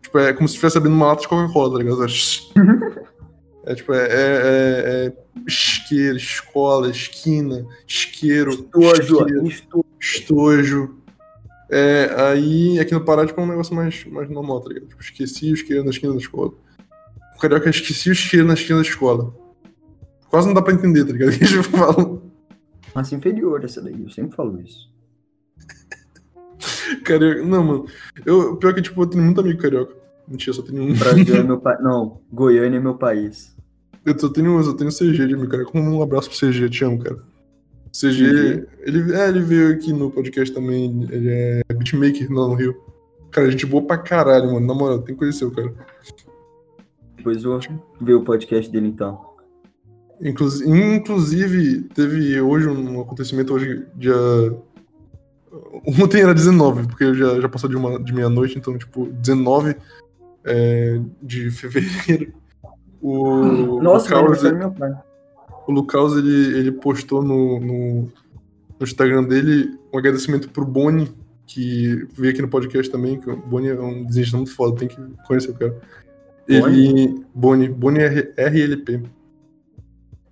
Tipo, é como se estivesse abrindo uma lata de Coca-Cola, tá ligado? É. é tipo, é, é, é, é isqueiro, escola, esquina, isqueiro, Estojo, isqueiro, estojo. É, aí aqui no Pará, tipo, é um negócio mais, mais normal, tá ligado? Tipo, esqueci o isqueiro na esquina da escola. O carioca esqueci o isqueiro na esquina da escola. Quase não dá pra entender, tá ligado? O que eles falam. Inferior essa daí, eu sempre falo isso. Carioca. Não, mano. Eu, pior que, tipo, eu tenho muito amigo carioca. Mentira, só tenho um. Brasil é meu país. Não, Goiânia é meu país. Eu só tenho, eu só tenho CG de amigo carioca. Um abraço pro CG, te amo, cara. CG, ele, é, ele veio aqui no podcast também. Ele é beatmaker lá no Rio. Cara, gente boa pra caralho, mano. Na moral, tem que conhecer o cara. Depois eu vou ver o podcast dele então. Inclusive, inclusive, teve hoje um acontecimento, hoje, dia. Ontem era 19, porque já, já passou de, uma, de meia-noite, então, tipo, 19 é, de fevereiro. O Nossa, pai. o Lucas ele, ele postou no, no, no Instagram dele um agradecimento pro Boni, que veio aqui no podcast também, que o Boni é um desenhista muito foda, tem que conhecer o cara. Ele. Boni, Boni R- RLP.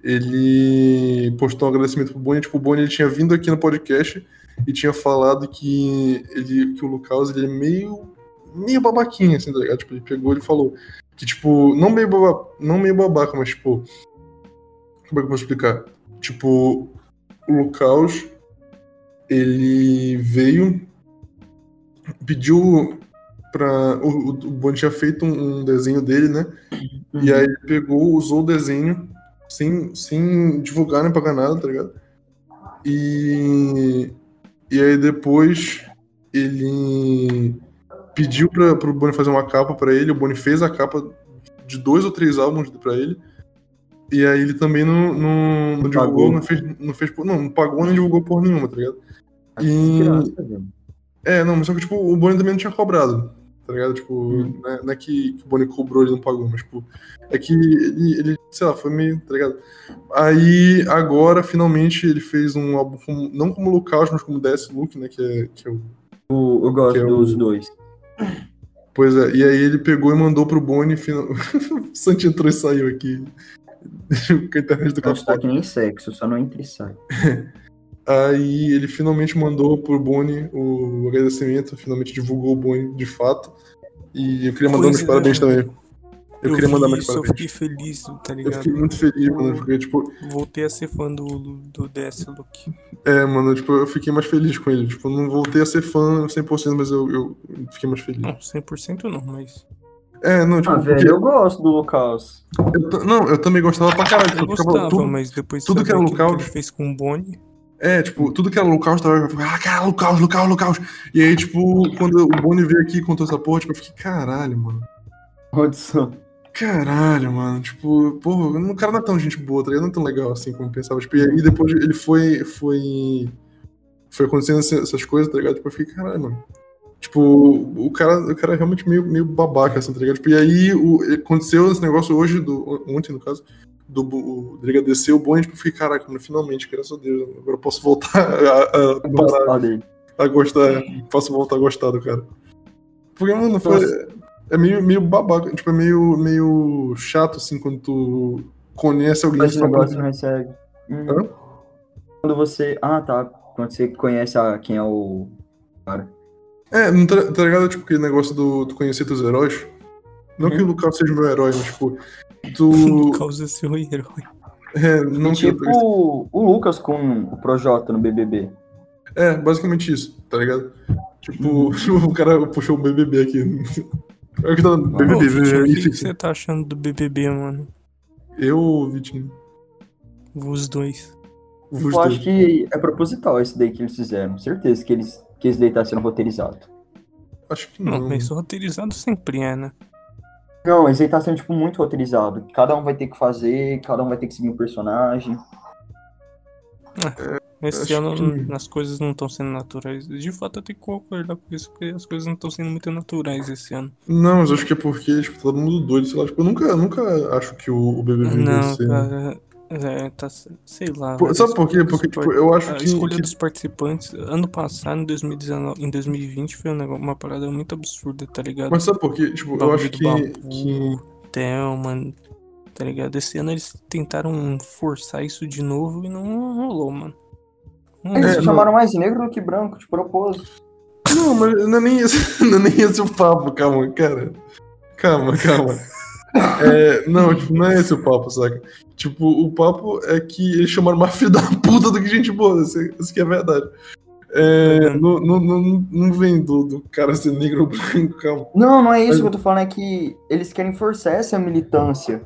ele postou um agradecimento pro Boni. Tipo, o Boni ele tinha vindo aqui no podcast e tinha falado que, ele, que o Lucas ele é meio, meio babaquinho, assim, tá ligado? Tipo, ele pegou e falou que, tipo, não meio, baba, não meio babaca, mas, tipo, como é que eu posso explicar? Tipo, o Lucas, ele veio, pediu pra. O, o Boni tinha feito um, um desenho dele, né? E aí ele pegou, usou o desenho sem, sem divulgar nem pagar nada, tá ligado? E, e aí depois ele pediu pra, pro Boni fazer uma capa pra ele, o Boni fez a capa de dois ou três álbuns pra ele. E aí ele também não, não, não divulgou, não fez, não fez. Não, não pagou nem divulgou por nenhuma, tá ligado? Que E. graça, velho. É, não, mas só que, tipo, o Boni também não tinha cobrado, tá ligado? Tipo, Hum. não é, não é que, que o Boni cobrou e ele não pagou, mas, tipo, é que ele, ele, sei lá, foi meio, tá ligado? Aí, agora, finalmente, ele fez um álbum, como- não como Lucas, mas como DS Look, né, que é, que é o... O- Eu gosto é o- dos dois. Pois é, e aí ele pegou e mandou pro Boni, final... o Santi entrou e saiu aqui, com a internet do Não está café. que nem sexo, só não entra e sai. Aí ele finalmente mandou pro Boni o agradecimento, finalmente divulgou o Boni de fato. E eu queria mandar é, parabéns mano. também. Eu, queria mandar meus isso, eu parabéns. fiquei feliz, tá Eu ligado? fiquei muito feliz, mano, porque, tipo, Voltei a ser fã do, do DS Look. é, mano, tipo, eu fiquei mais feliz com ele. Tipo, eu não voltei a ser fã 100%, mas eu, eu fiquei mais feliz. Não, 100% não, mas. É, não, tipo, Ah, porque velho, eu gosto do Lucas. eu não, eu também gostava pra caralho. Eu Tipo, eu ficava gostava, tudo, mas depois de tudo que era local- que ele fez com o Bonnie. É, tipo, tudo que era Lucas tava. eu Ah, cara, Lucas, Lucas, Lucas. E aí, tipo, quando o Boni veio aqui e contou essa porra, tipo, eu fiquei, caralho, mano. Rodson. Caralho, mano. Tipo, porra, o cara não é tão gente boa, tá ligado? Não é tão legal assim como eu pensava. Tipo, e aí depois ele foi. Foi. Foi acontecendo essa- essas coisas, tá ligado? Tipo, eu fiquei, caralho, mano. Tipo, o cara, o cara é realmente meio, meio babaca, assim, tá ligado? Tipo, e aí o, aconteceu esse negócio hoje, do, ontem, no caso, do, o, agradecer o Bond, tipo, eu fiquei, caraca, mano, finalmente, graças a Deus, agora eu posso voltar a, a, Eu parar a gostar, posso voltar a gostar do cara. Porque, mano, foi. É meio, meio babaca, tipo, é meio, meio chato, assim, quando tu conhece alguém negócio e não recebe. Hum. Quando você. Ah, tá. Quando você conhece a... quem é o. Cara. É, não tá, tá ligado, tipo, aquele negócio do tu conhecer teus heróis? Não que o. Lucas seja meu herói, mas, tipo, tu... Causa seu herói. É, não que eu- tipo o Lucas com o Projota no BBB. É, basicamente isso, tá ligado? Tipo, Uhum. o cara puxou o BBB aqui. É o que tá no Ô, BBB, Vitinho, o que, você tá achando do BBB, mano? Eu ou Vitinho? Os dois. Os Eu dois. acho que é proposital esse daí que eles fizeram. Certeza que, eles, que esse daí tá sendo roteirizado. Acho que Não, não. mas roteirizado sempre é, né? Não, esse aí tá sendo, tipo, muito roteirizado. Cada um vai ter que fazer, cada um vai ter que seguir um personagem. Esse ano que- as coisas não estão sendo naturais. De fato, eu tenho que concordar com isso, porque as coisas não estão sendo muito naturais esse ano. Não, mas acho que é porque, tipo, todo mundo doido, sei lá. Tipo, eu nunca, nunca acho que o, o BBB vai Não, ser... cara. É, tá, sei lá. Velho, sabe por quê? Porque, tipo, eu acho a que... escolha que- dos participantes, ano passado, em 2019, em 2020, foi um uma parada muito absurda, tá ligado? Mas sabe por quê? Tipo, eu acho que... Babu, que... Thelma, tá ligado? Esse ano eles tentaram forçar isso de novo e não rolou, mano. Não Eles É, chamaram mais negro do que branco, de propósito. Não, mas não é nem esse, não é nem esse o papo, calma, cara. Calma, calma. É, não, tipo, não é esse o papo, saca? Tipo, o papo é que eles chamaram mais filho da puta do que gente boa, isso, isso que é verdade. É, não, não, não, não vem do, do cara ser negro ou branco, calma. Não, não é isso Mas- que eu tô falando, é que eles querem forçar essa militância.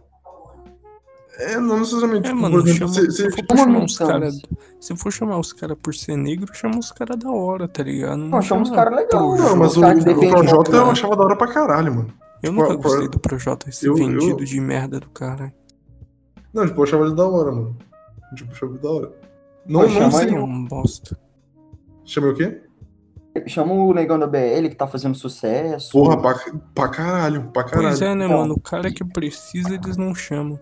É, não necessariamente, É, tipo, mano, por exemplo, chama, se, se, se- for chamar os caras. Se for chamar os caras por ser negro, chama os caras da hora, tá ligado? Não, chama os caras legais. Projota. Não, mas o, o Projota eu achava da hora pra caralho, mano. Eu Qual- nunca gostei do Projota, esse Eu- vendido eu- de merda do cara. Não, tipo, eu achava ele da hora, mano. Tipo, eu achava ele da hora. Não, Pô, não chama sei. ele É um bosta. Chama o quê? Chama o negão da BL que tá fazendo sucesso. Porra, pra, pra caralho, pra caralho. Pois é, né, mano? O cara que precisa, eles não chamam.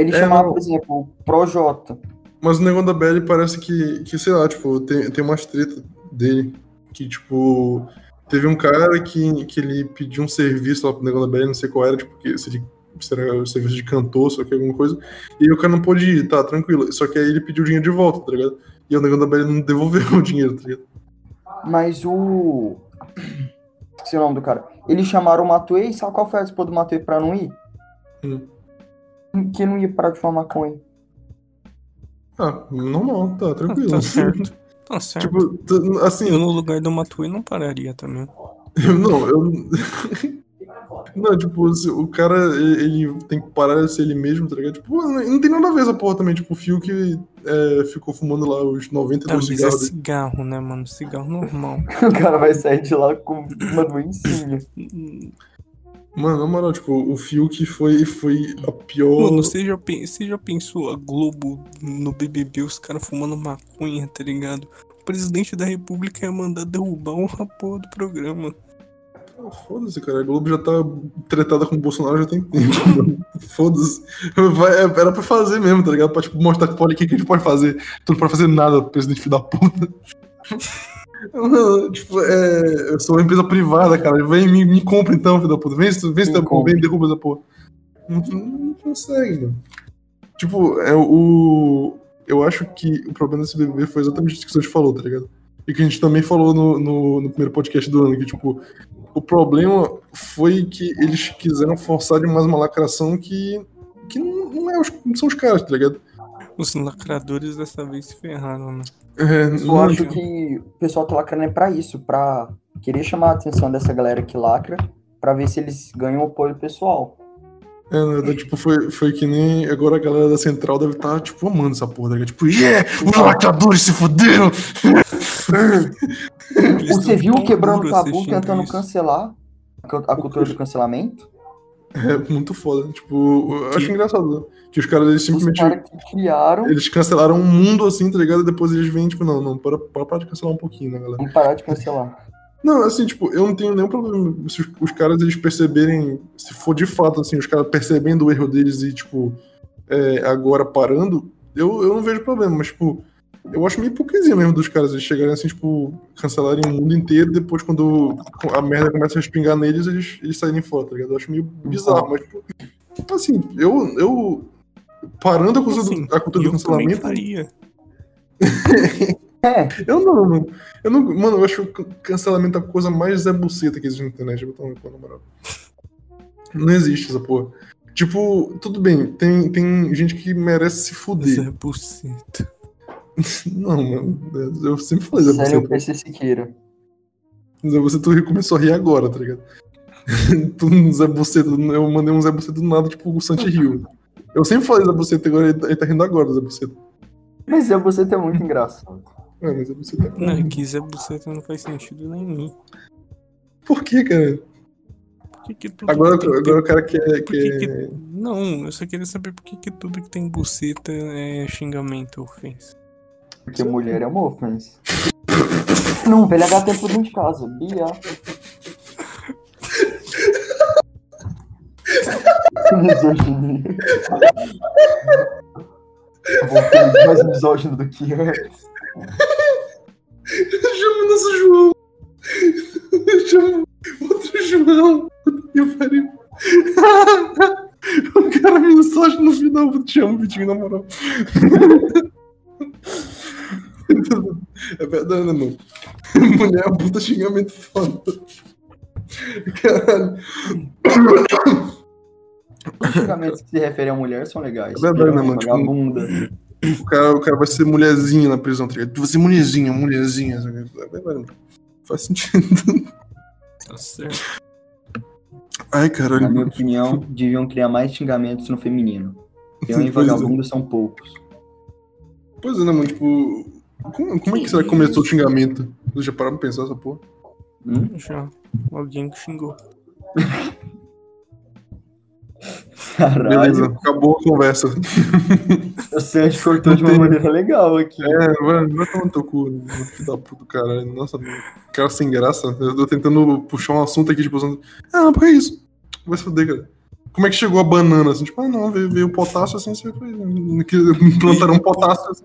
Ele É, chamava, não. por exemplo, o Projota. Mas o negócio da Belly parece que, que, sei lá, tipo, tem, tem umas treta dele. Que, tipo, teve um cara que, que ele pediu um serviço lá pro negócio da Belly, não sei qual era, tipo, que se ele se era serviço de cantor, só que alguma coisa. E aí o cara não pôde ir, tá, tranquilo. Só que aí ele pediu o dinheiro de volta, tá ligado? E o negão da Belly não devolveu o dinheiro, tá ligado? Mas o. Esqueci o nome do cara. Eles chamaram o Matuei, sabe qual foi a desculpa do Matuei pra não ir? Hum. Que não ia parar de fumar maconha. Ah, normal, tá, tranquilo. Tá certo. Tá certo. Tipo, assim, Eu no lugar do Matuei não pararia também. Não, eu. Não, tipo, o cara, ele ele tem que parar de ser ele mesmo, tá ligado? Tipo, não não tem nada a ver essa porra também. Tipo, o Fio que é, ficou fumando lá os Tá, 92 mas é cigarros. dele. cigarro, né, mano? Cigarro normal. O cara vai sair de lá com uma doencinha. Mano, na moral, tipo, o Fio que foi, foi a pior. Mano, você já, você já pensou a Globo no BBB, os caras fumando maconha, tá ligado? O presidente da república ia mandar derrubar uma porra do programa. Ah, Foda-se, cara. A Globo já tá tretada com o Bolsonaro já tem tempo. Foda-se. Vai- Era pra fazer mesmo, tá ligado? Pra tipo, mostrar que o que que a gente pode fazer. Tu não pode fazer nada, presidente filho da puta. Não, tipo, é, eu sou uma empresa privada, cara. Vem me, me compra então, filho da puta. Vem, se- vem se tá vem derruba essa porra. Não, não consegue, mano. Tipo, é o. Eu acho que o problema desse BBB foi exatamente isso que a gente falou, tá ligado? E que a gente também falou no, no, no primeiro podcast do ano, que, tipo, o problema foi que eles quiseram forçar demais uma lacração que, que não, não é os, não são os caras, tá ligado? Os lacradores dessa vez se ferraram, né? É, Eu não, acho que o pessoal tá lacrando é pra isso, pra querer chamar a atenção dessa galera que lacra, pra ver se eles ganham apoio pessoal. é, né, tipo, foi, foi que nem agora a galera da Central deve estar, tipo, amando essa porra, tá ligado? Tipo, yeah, os lacradores se fuderam! Eles Você viu quebrando duro tabu tentando isso. cancelar a cultura do cancelamento? É muito foda. Tipo, eu acho engraçado, né? Que os caras, eles Os simplesmente. caras que criaram Eles cancelaram um mundo assim, tá ligado? E depois eles vêm, tipo, não, não, para, para, para de cancelar um pouquinho, né, galera? vão parar de cancelar. Não, assim, tipo, eu não tenho nenhum problema se os, os caras eles perceberem, se for de fato, assim, os caras percebendo o erro deles e, tipo, é, agora parando, eu, eu não vejo problema, mas, tipo, eu acho meio hipocrisia mesmo dos caras eles chegarem assim, tipo, cancelarem o mundo inteiro, depois quando a merda começa a respingar neles, eles, eles saírem fora, tá ligado? Eu acho meio bizarro, mas, tipo, assim, eu, eu parando a cultura, Assim, do, a cultura do cancelamento, faria. É, eu não, mano. Eu não, mano, eu acho que o cancelamento a coisa mais Zé Buceta que existe na internet, eu na moral. Não existe essa porra. Tipo, tudo bem, tem, tem gente que merece se fuder. Zé Buceta. Não, mano. Eu sempre falei Zé Sério, Buceta. PC Siqueira. Zé Buceta começou a rir agora, tá ligado? Tu, Zé Buceta, eu mandei um Zé Buceta do nada, tipo o Santi Rio. Eu sempre falei Zé Buceta, agora ele, ele tá rindo agora, Zé Buceta. Mas é você é muito engraçado. É, mas Zé Buceta. Não, é que Zé Buceta não faz sentido nenhum. Por que, cara? Por que que tudo Agora, tem- o cara quer. Quer... que- Não, eu só queria saber por que, que tudo que tem buceta é xingamento, ofensa. Porque mulher é uma ofensa. Não, velho, H tempo de casa. Bia. Misoginia. Eu mais misógino do que antes. Chama nosso João. Chama outro João. Eu falei. o cara me mensagem no final. Eu te amo, Vitinho, na moral. É verdade, né, mano? Mulher é um puta xingamento foda. Caralho. Os xingamentos que se referem a mulher são legais. É verdade, né, mano? Tipo, Vagabunda. O cara, o cara vai ser mulherzinha na prisão, tá ligado? Tu vai ser mulherzinha, mulherzinha. sabe? É verdade, mano. Faz sentido. Tá certo. Ai, Na caralho. minha opinião, deviam criar mais xingamentos no feminino. Peão e Pois é. vagabundo são poucos. Pois é, né, mano? Tipo, como, como é que será que começou o xingamento? Vocês já pararam pra pensar essa porra? Hum? Já. Alguém que xingou. Caralho, Beleza, acabou a conversa. o Sanji cortou de uma maneira legal aqui. É, vai, vai tomar no teu cu, filho da puta, caralho. Nossa, cara sem graça. Eu tô tentando puxar um assunto aqui, tipo, usando. Ah, não, por que isso? Vai se fuder, cara. Como é que chegou a banana? Assim, tipo, ah, não, veio, veio o potássio assim, você foi. que Plantaram um potássio. assim,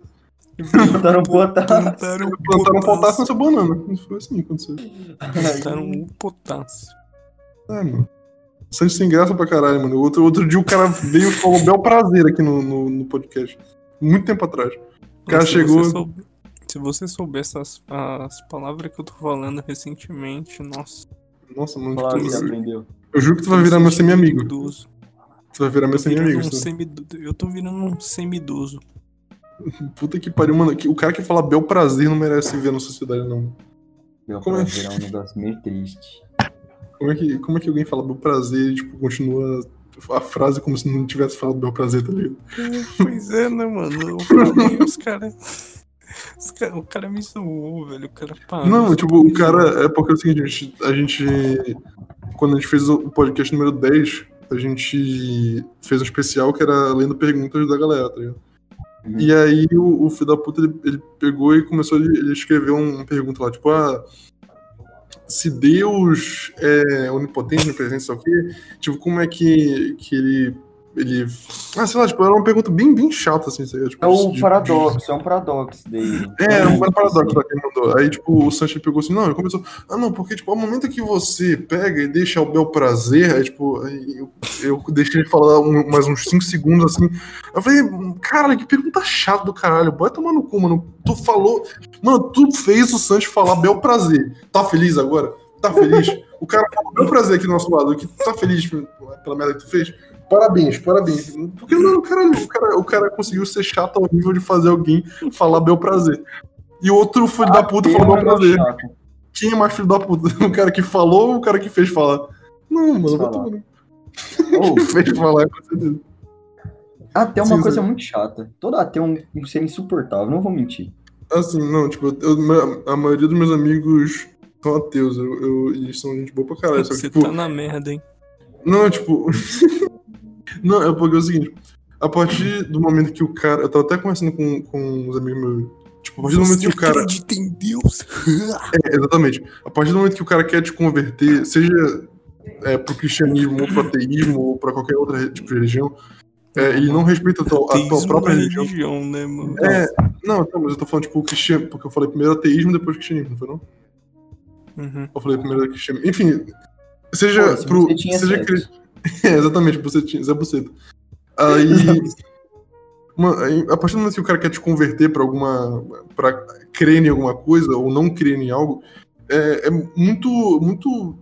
Um potássio. Plantaram o Plantaram um potássio potássio. nessa banana. Não foi assim que aconteceu. Plantaram o potássio. É, mano. Santos sem graça pra caralho, mano. Outro, outro dia o cara veio e falou bel prazer aqui no, no, no podcast. Muito tempo atrás. O cara Se chegou. Você soube- Se você soubesse as, as palavras que eu tô falando recentemente, nossa. Nossa, mano. Você tu- aprendeu. eu juro que tu vai virar meu semi-amigo. Tu vai virar meu semi-amigo. um semi- Eu tô virando um semi-idoso. Puta que pariu, mano. O cara que fala bel prazer não merece viver na sociedade, não. Deu Como pra é? virar um negócio meio triste. Como é que, como é que alguém fala bel prazer e, tipo, continua a frase como se não tivesse falado bel prazer, tá ligado? Pois é, né, mano? Eu falei, os caras. Os cara, o cara me zoou, velho. O cara parou. Não, tipo, o cara. É porque é o seguinte, a gente, a gente. Quando a gente fez o podcast número 10, a gente fez um especial que era lendo perguntas da galera, tá ligado? Uhum. E aí o, o filho da puta, ele, ele pegou e começou, ele, ele escreveu uma pergunta lá, tipo, ah. Se Deus é onipotente, onipresente, sei o quê, tipo, como é que, que ele. Ele. Ah, sei lá, tipo, era uma pergunta bem, bem chata, assim? Tipo, É o de- paradoxo, é um paradoxo dele. é, era um paradoxo que ele mandou. Aí, tipo, o Sanches pegou assim, não, ele começou. Ah, não, porque, tipo, ao momento que você pega e deixa o bel prazer, aí, tipo, aí eu, eu deixei ele falar um- mais uns 5 segundos assim. Eu falei, cara, que pergunta chata do caralho. Vai tomar no cu, mano. Tu falou. Mano, tu fez o Sanches falar bel prazer. Tá feliz agora? Tá feliz? O cara falou bel prazer aqui do nosso lado. Que tá feliz pela merda que tu fez? Parabéns, parabéns. Porque, mano, caralho, o cara, o cara conseguiu ser chato ao nível de fazer alguém falar bel prazer. E outro filho da puta falou bel negócio prazer. chato. Quem é mais filho da puta? O cara que falou ou o cara que fez falar? Não, mano, vai Falar. tomar que fez falar, com certeza. Até uma Sim, coisa sim. muito chata. Todo ateu é um, um ser insuportável, não vou mentir. Assim, não, tipo, eu- a maioria dos meus amigos são ateus. Eu, eu, e são gente boa pra caralho. Só Você tipo, tá na merda, hein? não, tipo. Não, é porque é o seguinte. A partir do momento que o cara. Eu tava até conversando com, com os amigos meus. Tipo, a partir do momento que o cara. acredita em Deus? É, exatamente. A partir do momento que o cara quer te converter, seja é, pro cristianismo ou pro ateísmo ou pra qualquer outra tipo de religião, é, ele não respeita a tua, a tua própria é religião. religião, né, mano? É, não, então, mas eu tô falando, tipo, o cristianismo, porque eu falei primeiro ateísmo, depois cristianismo, não foi não? Uhum. Eu falei primeiro cristianismo. Enfim, seja Pô, pro. seja sexo. É, exatamente, você tinha, Zé Buceta. Aí. Aí, a partir do momento que o cara quer te converter pra alguma. pra crer em alguma coisa, ou não crer em algo, é, é muito. muito.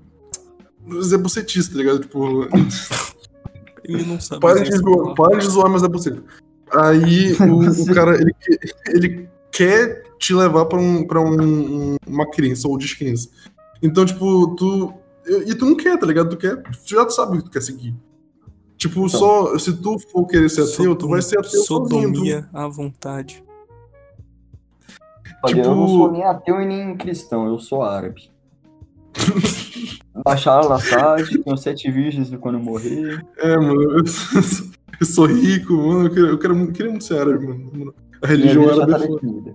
Zé Bucetista, tá ligado? Tipo. Ele não sabe. Para de, zoar, para de zoar mais a buceta. Aí o, o cara, ele, ele quer te levar pra, um, pra um- uma crença ou descrença. Então, tipo, tu. E tu não quer, tá ligado? Tu quer. Tu já sabe o que tu quer seguir. Tipo, só. Se tu for querer ser ateu, tu vai ser ateu sozinho. Tu, Sodomia à vontade. Olha, Tipo- eu não sou nem ateu e nem cristão, eu sou árabe. Bashar al-Assad, tenho sete virgens de quando eu morrer. é, mano. Eu, sou- eu sou rico, mano. Eu, quero, eu, quero, muito- eu queria muito ser árabe, mano. A religião árabe tá é.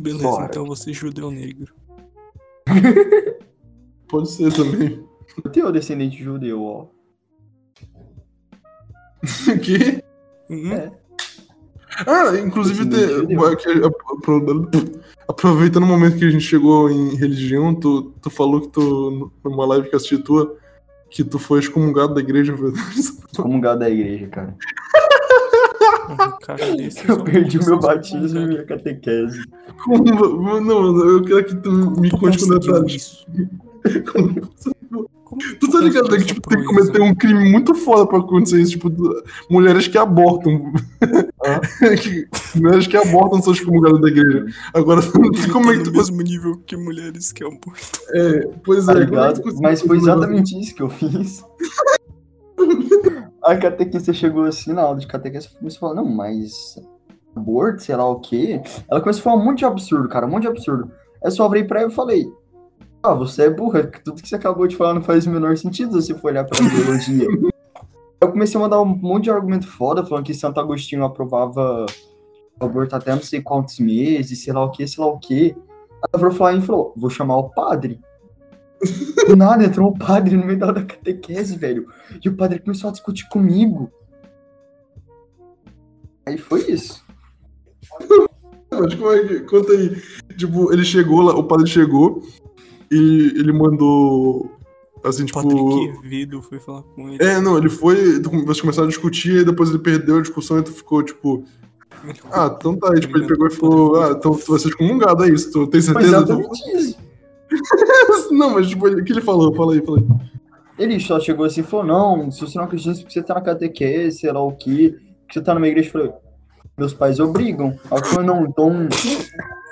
Beleza, Bora. então você é judeu negro. Pode ser também. Eu tenho descendente judeu, ó. O quê? Hum? É. Ah, inclusive, te- apro- aproveitando o momento que a gente chegou em religião, tu, tu falou que tu, numa live que eu assisti tua, que tu foi excomungado da igreja, verdade? Comungado da igreja, cara. Um cara desse Eu perdi o meu batismo e minha catequese. Como- Não, eu quero que tu me conte com detalhes. isso? Como- Como Tu tá ligado né, que tipo, tem que cometer um crime muito foda pra acontecer isso, tipo, mulheres que abortam. Que- mulheres que abortam são excomungadas da igreja. Agora, como é que no tu mesmo nível que mulheres que amor. É, pois Tá é, como é Mas foi exatamente isso que eu fiz. A catequista chegou assim na aula de catequese e começou a falar, não, mas aborto, sei lá o quê. Ela começou a falar um monte de absurdo, cara, um monte de absurdo. Aí eu só virei pra ela e falei, ah, você é burra, tudo que você acabou de falar não faz o menor sentido se você for olhar pra biologia. eu comecei a mandar um monte de argumento foda, falando que Santo Agostinho aprovava aborto até não sei quantos meses, sei lá o que, sei lá o que. E falou, vou chamar o padre. Do nada entrou um padre no meio da catequese, velho. E o padre começou a discutir comigo. Aí foi isso. Mas como é que. Conta aí. Tipo, ele chegou lá, o padre chegou e ele mandou Assim, tipo. Patrick Vido foi falar com ele. É, não, ele foi. Vocês começaram a discutir, e depois ele perdeu a discussão e tu ficou, tipo. Ah, então tá. Aí, tipo, ele pegou e falou: Ah, então tu vai ser excomungado, é isso. Tu tem certeza? Exatamente isso. Não, mas tipo, o que ele falou? Fala aí, fala aí. Ele só chegou assim e falou, não, se você não acredita porque você tá na catequese, sei lá o quê, que você tá numa igreja, eu falei, meus pais obrigam. Aí eu falei, não, então,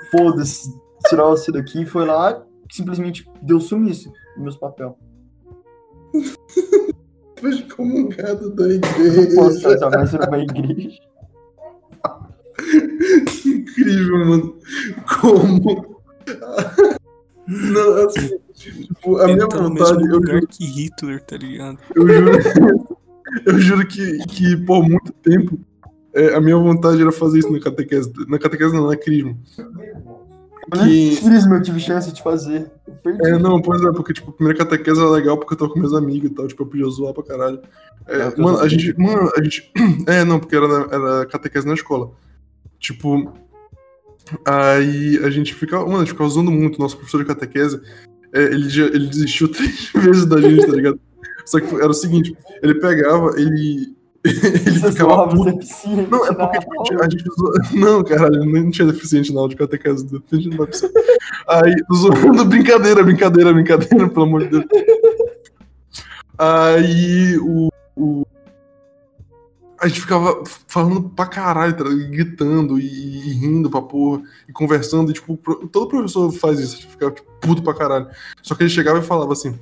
foda-se, tirar você daqui, e foi lá, simplesmente deu sumiço nos meus papéis. Foi excomungado da Não posso igreja. estar mais numa igreja. Incrível, mano. Como? Não, assim, tipo, a minha vontade, mesmo eu lugar juro, que Hitler, tá ligado? eu juro, eu juro que, que por muito tempo é, a minha vontade era fazer isso na catequese. Na catequese não, na crisma. Que- Crisma, eu tive chance de fazer. É, não, pois é, porque, tipo, a primeira catequese era legal porque eu tava com meus amigos e tal, tipo, eu podia zoar pra caralho. É, É, mano, a gente, mano, a gente, é, não, porque era, era catequese na escola. Tipo, aí a gente ficava, mano, a gente ficava zoando muito, nosso professor de catequese, é, ele, já- ele desistiu três vezes da gente, tá ligado? Só que era o seguinte, ele pegava, ele, ele ficava puto. os deficientes Não, é na porque tipo, a gente- zoa... Não, caralho, não tinha deficiente na aula de catequese. do-. Aí, zoando, brincadeira, brincadeira, brincadeira, pelo amor de Deus. Aí, o, o- A gente ficava falando pra caralho, tá gritando e, e rindo pra porra, e conversando, e tipo, todo professor faz isso, a gente ficava tipo, puto pra caralho. Só que ele chegava e falava assim: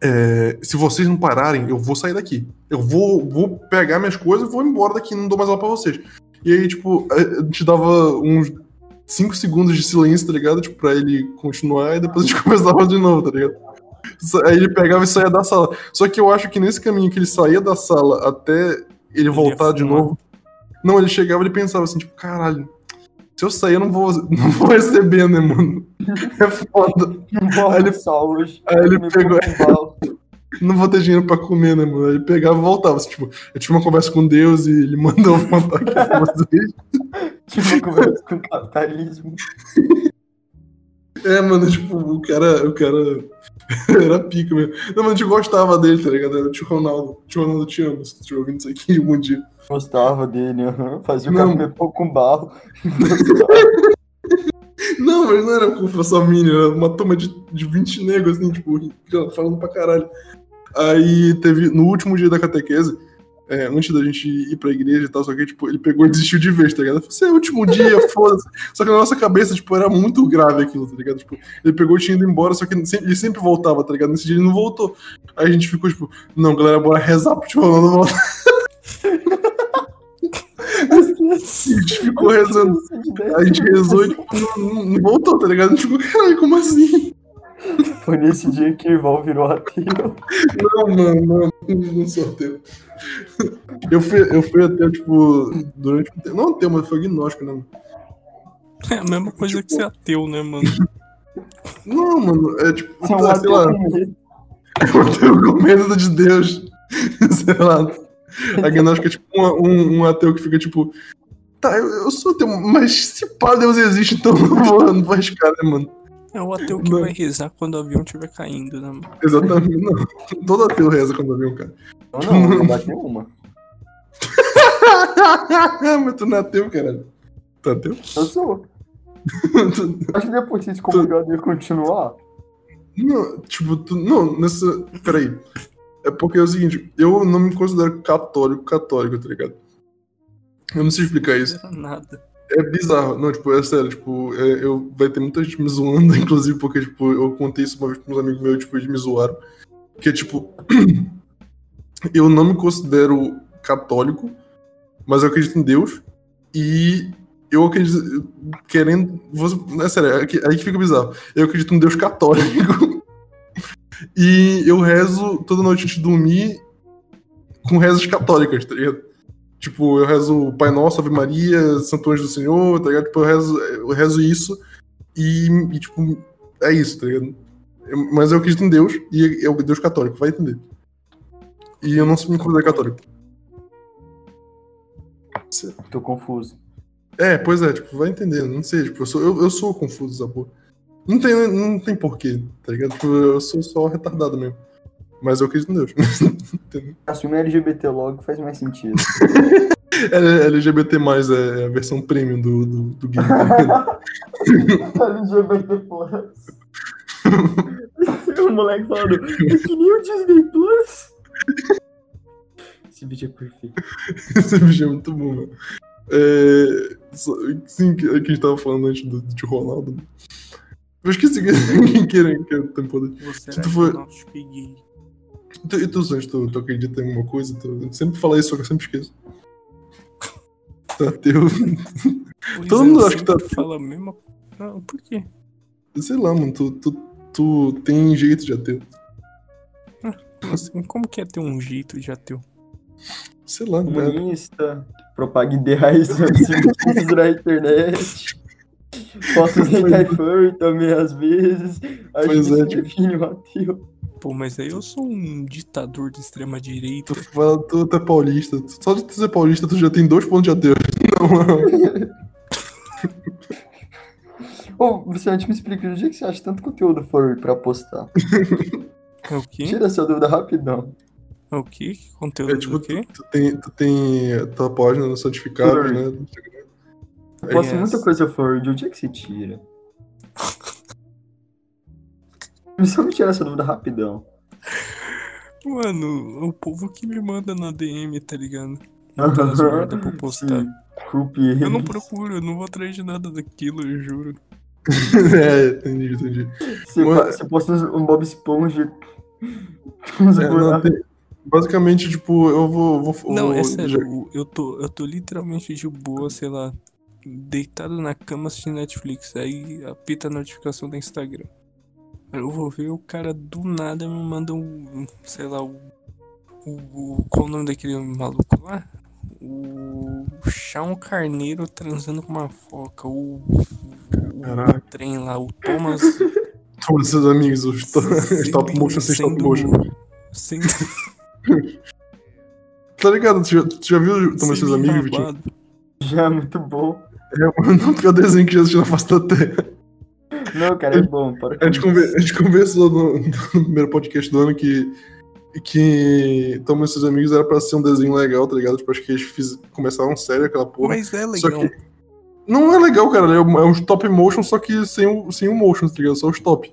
é, se vocês não pararem, eu vou sair daqui. Eu vou, vou pegar minhas coisas e vou embora daqui, não dou mais aula pra vocês. E aí, tipo, a gente dava uns 5 segundos de silêncio, tá ligado? Tipo, pra ele continuar e depois a gente começava de novo, tá ligado? Aí ele pegava e saía da sala. Só que eu acho que nesse caminho que ele saía da sala até ele voltar de novo. Não, ele chegava e pensava assim, tipo, caralho, se eu sair eu não vou, não vou receber, né, mano? É foda. Aí ele- hoje. Aí ele pegou. não vou ter dinheiro pra comer, né, mano? Aí ele pegava e voltava. assim, tipo, eu tive uma conversa com Deus e ele mandou eu contar aqui pra vocês. Tipo, uma conversa com o capitalismo. É, mano, tipo, o cara, o cara era pica mesmo. Não, mas a gente gostava dele, tá ligado? Era o tio Ronaldo. Tio Ronaldo, te amo, se tu estiver ouvindo isso aqui um dia. Gostava dele, fazia o Não. cara comer pouco com barro. Não, mas não era culpa só minha, era uma turma de, de 20 negros, assim, tipo, falando pra caralho. Aí teve, no último dia da catequese, é, antes da gente ir pra igreja e tal, só que, tipo, ele pegou e desistiu de vez, tá ligado? Falei, "Esse é o último dia, foda-se. Só que na nossa cabeça, tipo, era muito grave aquilo, tá ligado? Tipo, ele pegou e tinha ido embora, só que ele sempre voltava, tá ligado? Nesse dia ele não voltou. Aí a gente ficou, tipo, não, galera, bora rezar pro tio Ronaldo voltar. A gente ficou rezando. A gente rezou e, tipo, não, não- voltou, tá ligado? A gente ficou, caralho, como assim? Foi nesse dia que o Ival virou ateu. Não, mano, não, não sou ateu. Eu fui, eu fui ateu, tipo, durante um tempo. Não ateu, mas foi agnóstico, né? mano? É a mesma coisa que ser ateu, né, mano? Não, mano, é tipo, é um sei ateu lá, com medo. eu ateu com medo de Deus. sei lá. Agnóstico é tipo um, um, um ateu que fica tipo. Tá, eu, eu sou ateu, mas se pá, Deus existe, então eu não vou, não vou arriscar, né, mano? É o ateu que Não. vai rezar quando o avião estiver caindo, né, mano? Exatamente, não. Todo ateu reza quando vê um cara. Não, não, eu bati uma. mas tu não é ateu, caralho. Tu é ateu? Eu sou. Acho que depois de se comungar eu continuar. Não, tipo, tu, não, nessa. Peraí. É porque é o seguinte, eu não me considero católico, católico, tá ligado? Eu não sei explicar isso. Nada. É bizarro. Não, tipo, é sério, tipo, é, eu, vai ter muita gente me zoando, inclusive, porque, tipo, eu contei isso uma vez com uns amigos meus, tipo, eles me zoaram. Que é, tipo, eu não me considero católico, mas eu acredito em Deus. E eu acredito, querendo. você- É sério, é aí que fica bizarro. Eu acredito em Deus católico. e eu rezo toda noite antes de dormir com rezas católicas, tá ligado? Tipo, eu rezo Pai Nosso, Ave Maria, Santo Anjo do Senhor, tá ligado? Tipo, eu rezo, eu rezo isso e, e, tipo, é isso, tá ligado? Eu- mas eu acredito em Deus e é o Deus católico, vai entender. E eu não me considero católico. Tô confuso. É, pois é, tipo, vai entender, não sei, tipo, eu sou, eu, eu sou confuso essa porra. Não tem, não tem porquê, tá ligado? Tipo, Eu sou só retardado mesmo. Mas eu acredito em Deus. Assumir LGBT logo faz mais sentido. LGBT é a versão premium do, do, do game. tá? LGBT Plus. o moleque falando, é que nem o Disney Plus. Esse vídeo é perfeito. Esse vídeo é muito bom, mano. É, sim, que, que a gente tava falando antes do, de Ronaldo. Eu esqueci que- quem que era que era o tempo dele. Você Tu foi- e. Tu- E tu, Santos, tu, tu acredita em alguma coisa? Tu, eu sempre falo isso, só que eu sempre esqueço. Ateu. Pois Todo é, mundo eu acha que tá- falo a mesma. Não, por quê? Sei lá, mano, tu, tu, tu tem jeito de ateu. Assim, como que é ter um jeito de ateu? Sei lá, né? Comunista, propaga ideais anticomunistas na internet. Posso aceitar furry também às vezes. Acho Pois que é, tipo- define o ateu. Pô, mas aí eu sou um ditador de extrema direita. Tu fala, tu, tu é paulista. Só de tu ser paulista, tu já tem dois pontos de ateu. Não, não. Ô, você antes me explica, do dia que você acha tanto conteúdo furry pra postar? É o quê? Tira essa dúvida rapidão. É o quê? Que conteúdo É tipo, do tu, quê? tu tem, tu tem a tua página no Santificado, Furry. né? Eu posto Yes. muita coisa furry, de onde é que você tira? Só me tira essa dúvida rapidão. Mano, o povo que me manda na DM, tá ligando? Manda as merda pra eu postar. Sim, culpe Eu não eles. procuro, eu não vou atrás de nada daquilo, eu juro. é, entendi, entendi. Você, Mano- você posta um Bob Esponja. É, não, buracos. tem- basicamente, tipo, eu vou. vou Não, vou- é sério, já- eu tô, eu tô literalmente de boa, sei lá, deitado na cama assistindo Netflix, aí apita a notificação do Instagram. Aí Eu vou ver o cara do nada me manda um, sei lá, o, o, o- qual o nome daquele maluco lá? O Chão Carneiro transando com uma foca, o, o, Caraca. o trem lá, o Thomas Toma seus amigos, os to- stop motion sem stop motion. sendo, Tá ligado? Tu já, tu já viu Toma seus amigos, Vitinho? Já é muito bom. É mano, o pior desenho que já assisti na face da Terra. Não, cara, é bom. Para A gente, conver- a gente conversou no, no primeiro podcast do ano que, que Toma seus amigos era pra ser um desenho legal, tá ligado? Tipo, acho que eles fiz, começaram sério aquela porra. Mas é Só legal. que não é legal, cara. É um, é um stop motion, só que sem o, sem o motion, tá ligado? Só o stop.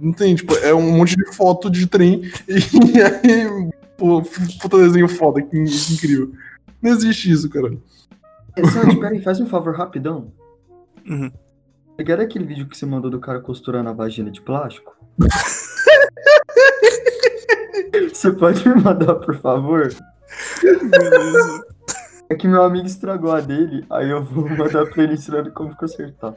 Não tem, tipo, é um monte de foto de trem e aí, pô, puta desenho foda, que, que incrível. Não existe isso, cara. É, Sandy, peraí, faz um favor rapidão. Uhum. Pegaram aquele vídeo que você mandou do cara costurando a vagina de plástico? Você pode me mandar, por favor? Beleza. É que meu amigo estragou a dele, aí eu vou mandar pra ele ensinando como consertar.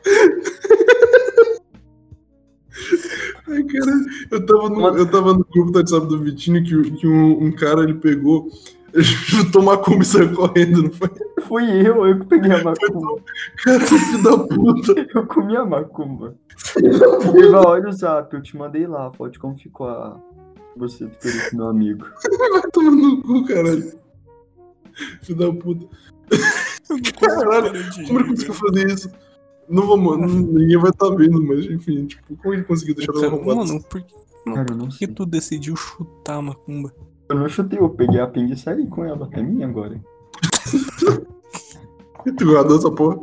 Ai, cara, eu tava no, eu tava no grupo do WhatsApp do Vitinho que, que um, um cara ele pegou, chutou uma Kombi e saiu correndo, não foi? Fui eu, eu que peguei a macumba. Cara, filho da puta. Eu comi a macumba. Eva, olha o zap, eu te mandei lá, pode como ficou a... Você do meu amigo. Vai tomar no cu, caralho. Filho da puta. Caralho, Como ele rir, conseguiu fazer isso? Não vou, não- ninguém vai estar vendo, mas enfim, tipo, como ele conseguiu deixar tão Cara, arrombado? Mano, por que, não, Cara, por que tu decidiu chutar a macumba? Eu não chutei, eu peguei a pinga e saí com ela. É minha agora. Tu guardou essa porra?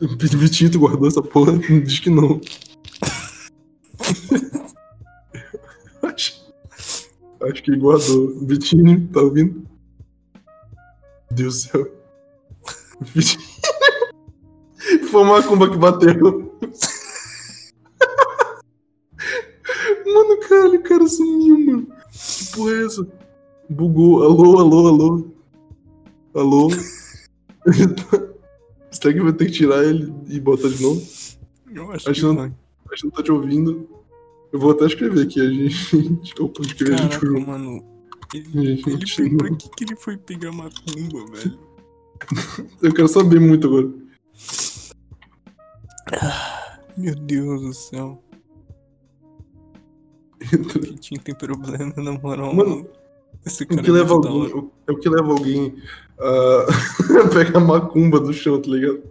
Vitinho, tu guardou essa porra? Diz que não. acho, acho que guardou. Vitinho, tá ouvindo? Deus do céu. Vitinho. Foi uma macumba que bateu. Essa? Bugou. Alô, alô, alô. Alô? Será que vai ter que tirar ele e botar de novo? Eu acho Acho que não- vai. A gente não tá te ouvindo. Eu vou até escrever aqui, a gente. Opa, escrever a gente Caraca, junto. mano. Ele, Gente, ele foi, pra não. que, que ele foi pegar macumba, velho? Eu quero saber muito agora. Meu Deus do céu. O Vitinho tem problema, na moral. Mano, Esse O cara que é leva alguém, o, é o que leva alguém a pegar macumba do chão, tá ligado?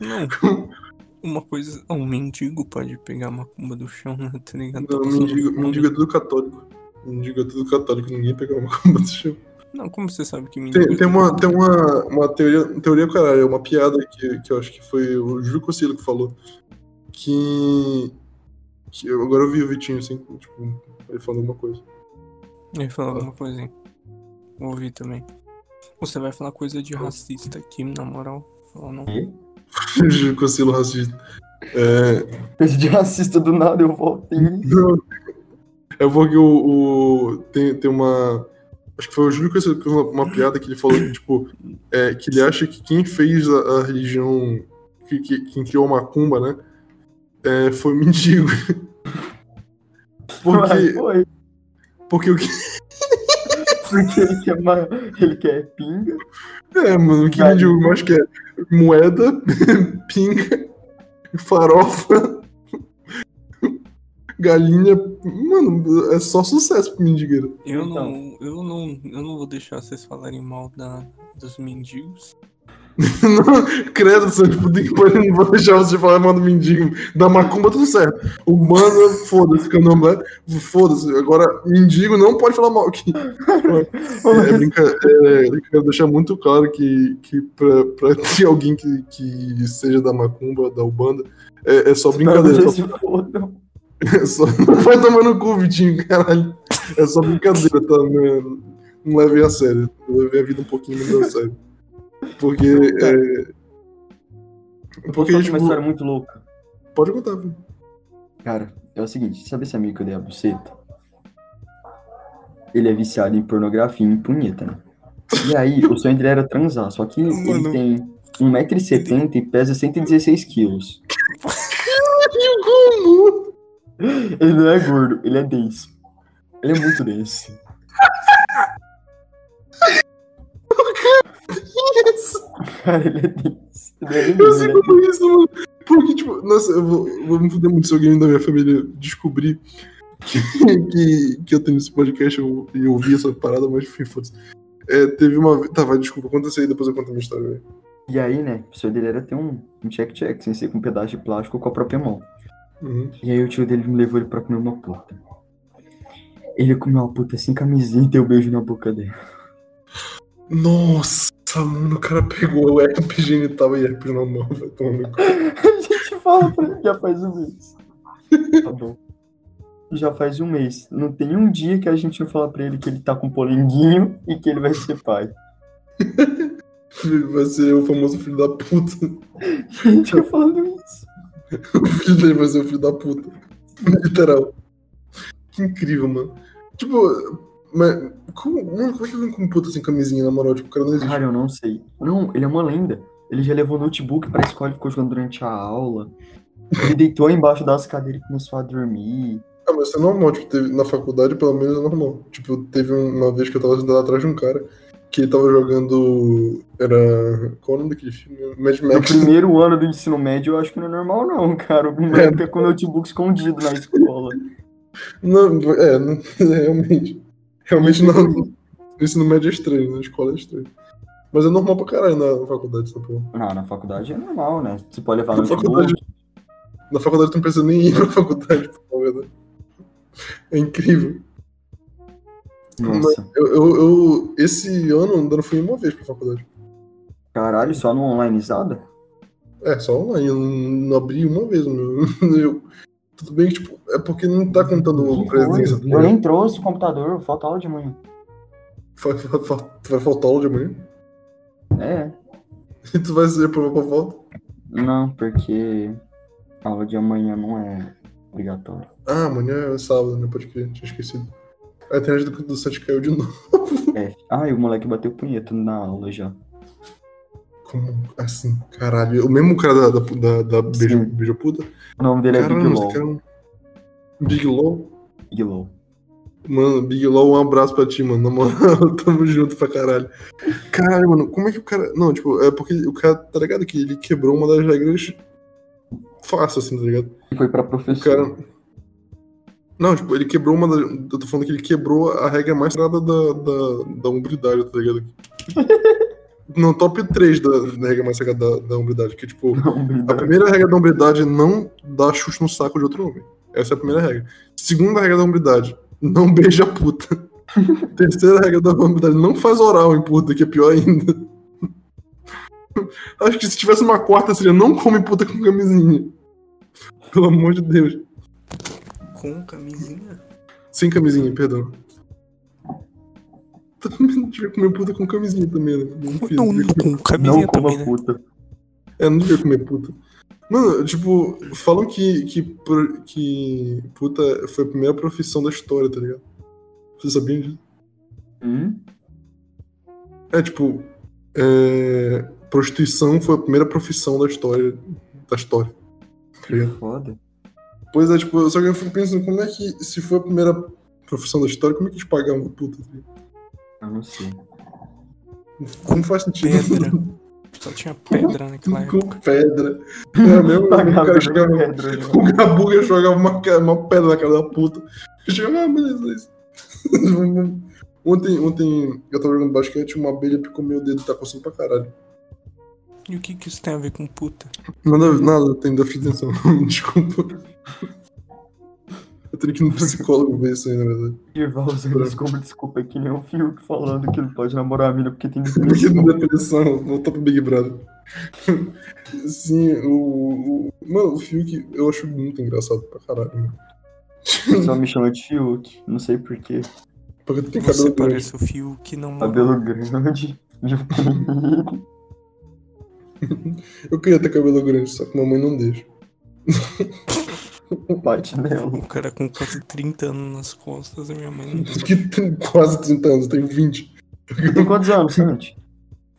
Não, Uma coisa. Um mendigo pode pegar uma cumba do chão, né? Tá ligado? Não, mendigo, mendigo é tudo católico. Mendigo é tudo católico, ninguém pega uma comba do chão. Não, como você sabe que mendigo. Tem, tem uma, tem uma, uma teoria, teoria, caralho, uma piada que, que eu acho que foi o Júlio Cossilo que falou. Que. Eu- agora eu vi o Vitinho assim, tipo, ele falando alguma coisa. Ele falou alguma coisinha. Ouvi também. Você vai falar coisa de racista aqui, na moral. Fala não. Júlio Cossilo racista. É, Esse de racista do nada, eu voltei. Não. É porque o, o- tem, tem uma. Acho que foi o Júlio que fez uma, uma piada que ele falou que, tipo, é, que ele acha que quem fez a, a religião. Que, que- quem criou a macumba, né? É, foi mendigo. Porque, foi. porque o que. Porque ele quer, ma- ele quer pinga. É, mano, o que o Vai. mendigo mais quer? Moeda, pinga, farofa, galinha. Mano, é só sucesso pro mendigeiro. Eu Então. não. Eu não. Eu não vou deixar vocês falarem mal da, dos mendigos. Não, credo, pôr- não vou deixar você falar mal do mendigo. Da macumba, tudo certo. Humano, foda-se, candomblé, foda-se. Agora, mendigo não pode falar mal aqui. É, brinca, é, eu quero deixar muito claro que, que pra, pra ter alguém que, que seja da macumba, da Ubanda, é, é só brincadeira. Não, Só, é só, vai tomar no cu, Vitinho, caralho. É só brincadeira, tá? Não, não levem a sério. Levei a vida um pouquinho menos a sério. Porque. É, Eu posso porque, contar tipo, uma história muito louca. Pode contar, viu? Cara, é o seguinte, sabe esse amigo que eu dei a buceta? Ele é viciado em pornografia e em punheta, né? E aí, o sonho dele era transar, só que ele Mano. tem 1,70m e pesa 116 quilos. Como? Ele não é gordo, ele é denso. Ele é muito denso. Eu denso, sei ele é como é isso, mano. Porque, tipo, nossa, eu vou, eu vou me fuder muito se alguém da minha família descobrir que, que, que eu tenho esse podcast eu- e eu ouvi essa parada, mas enfim, foda-se. É, teve uma. Tá, vai, desculpa, conta isso aí, depois eu conto a minha história, velho. E aí, né, o sonho dele era ter um um check-check, sem ser com um pedaço de plástico com a própria mão. Uhum. E aí o tio dele me levou ele pra comer uma puta. Ele comeu uma puta sem camisinha e deu um beijo na boca dele. Nossa, mano, o cara pegou o herpes genital e herpes na mão, vai tomar no cu. A gente fala pra ele já faz um mês. Tá bom. Já faz um mês. Não tem um dia que a gente não fala pra ele que ele tá com polenguinho e que ele vai ser pai. Vai ser o famoso filho da puta. A gente tá falando isso. O filho dele vai ser o filho da puta. Literal. Que incrível, mano. Tipo, mas como, mano, como é que vem com puta sem camisinha, na moral? Tipo, o cara não existe. Cara, eu não sei. Não, ele é uma lenda. Ele já levou notebook pra escola e ficou jogando durante a aula. Ele deitou embaixo das cadeiras e começou a dormir. Ah, mas isso é normal, tipo, teve, na faculdade pelo menos é normal. Tipo, teve uma vez que eu tava sentado atrás de um cara que ele tava jogando. Era. Qual é o nome daquele filme? Mad No Max. primeiro ano do ensino médio, eu acho que não é normal, não, cara. O moleque fica com o notebook escondido na escola. Não, é, não, realmente. Realmente não. No ensino médio é estranho, na escola é estranho. Mas é normal pra caralho na, faculdade, essa porra. Não, na faculdade é normal, né? Você pode levar Na notebook. faculdade. Na faculdade tu não precisa nem ir pra faculdade, pra verdade. É incrível. Nossa. Eu, eu, eu- esse ano ainda não fui uma vez pra faculdade. Caralho, só no onlineizada? É, só online, eu não, não abri uma vez. meu. Eu, tudo bem que, tipo, é porque não tá contando presença. Eu nem trouxe o computador, falta aula de manhã. Vai, vai, vai- vai faltar aula de manhã? É. E tu vai ser provar pra volta? Não, porque a aula de amanhã não é obrigatória. Ah, amanhã é sábado, né? Pode crer, tinha esquecido. A internet do, do site caiu de novo. É. Ah, e o moleque bateu punheta na aula já. Como assim? Caralho. O mesmo cara da, da, da, da beijo, beijo puta? O nome dele é Big Caramba, Law. esse cara é um- Big Law? Big Law. Mano, Big Law, um abraço pra ti, mano. Na moral, tamo junto pra caralho. Caralho, mano, como é que o cara. Não, tipo, é porque o cara, tá ligado? Que ele quebrou uma das regras fácil, assim, tá ligado? Foi pra O professor. cara. Não, tipo, ele quebrou uma das. Eu tô falando que ele quebrou a regra mais sagrada da, da, da hombridade, tá ligado? no top 3 da, da regra mais sagrada da, da hombridade, que tipo, a primeira regra da hombridade é não dar chute no saco de outro homem. Essa é a primeira regra. Segunda regra da hombridade, não beija puta. Terceira regra da hombridade, não faz oral em puta, que é pior ainda. Acho que se tivesse uma quarta seria não come puta com camisinha. Pelo amor de Deus. Com camisinha? Sem camisinha, perdão. Também devia comer puta com camisinha também, né? Enfim, Não, devia comer- com camisinha Não coma também, né? puta. É, não devia comer puta. Mano, tipo, falam que, que, que puta foi a primeira profissão da história, tá ligado? Você sabia disso? Hum? É, tipo, é, prostituição foi a primeira profissão da história. Da história. Tá Que foda. Pois é, tipo, só que eu fico pensando, como é que, se foi a primeira profissão da história, como é que eles pagavam puta? Tá ligado? Eu não sei. Não faz sentido. Pedra. Só tinha pedra naquela época. Com pedra. É mesmo, o chegava, pedra, né? O Gabuga jogava uma, uma pedra na cara da puta. Eu chegava, ah, beleza, é isso. ontem, ontem eu tava jogando basquete, uma abelha picou meu dedo e tá coçando pra caralho. E o que que isso tem a ver com puta? Nada, nada, tem déficit de atenção. Desculpa. Eu tenho que ir no psicólogo ver isso aí, na verdade. Irval usando desculpa, desculpa, é que nem o Fiuk falando que não pode namorar a mina porque tem Porque depressão. depressão, voltar pro Big Brother. Sim, o, o. Mano, o Fiuk eu acho muito engraçado pra caralho. mano. Só me chama de Fiuk, não sei porquê. Porque tu tem Você cabelo grande. parece o fio que não Cabelo grande. Eu queria ter cabelo grande, só que mamãe não deixa. Bate nela. Um cara com quase 30 anos nas costas, a minha mãe não Que tem quase 30 anos, tenho 20. Tem quantos anos, Santi?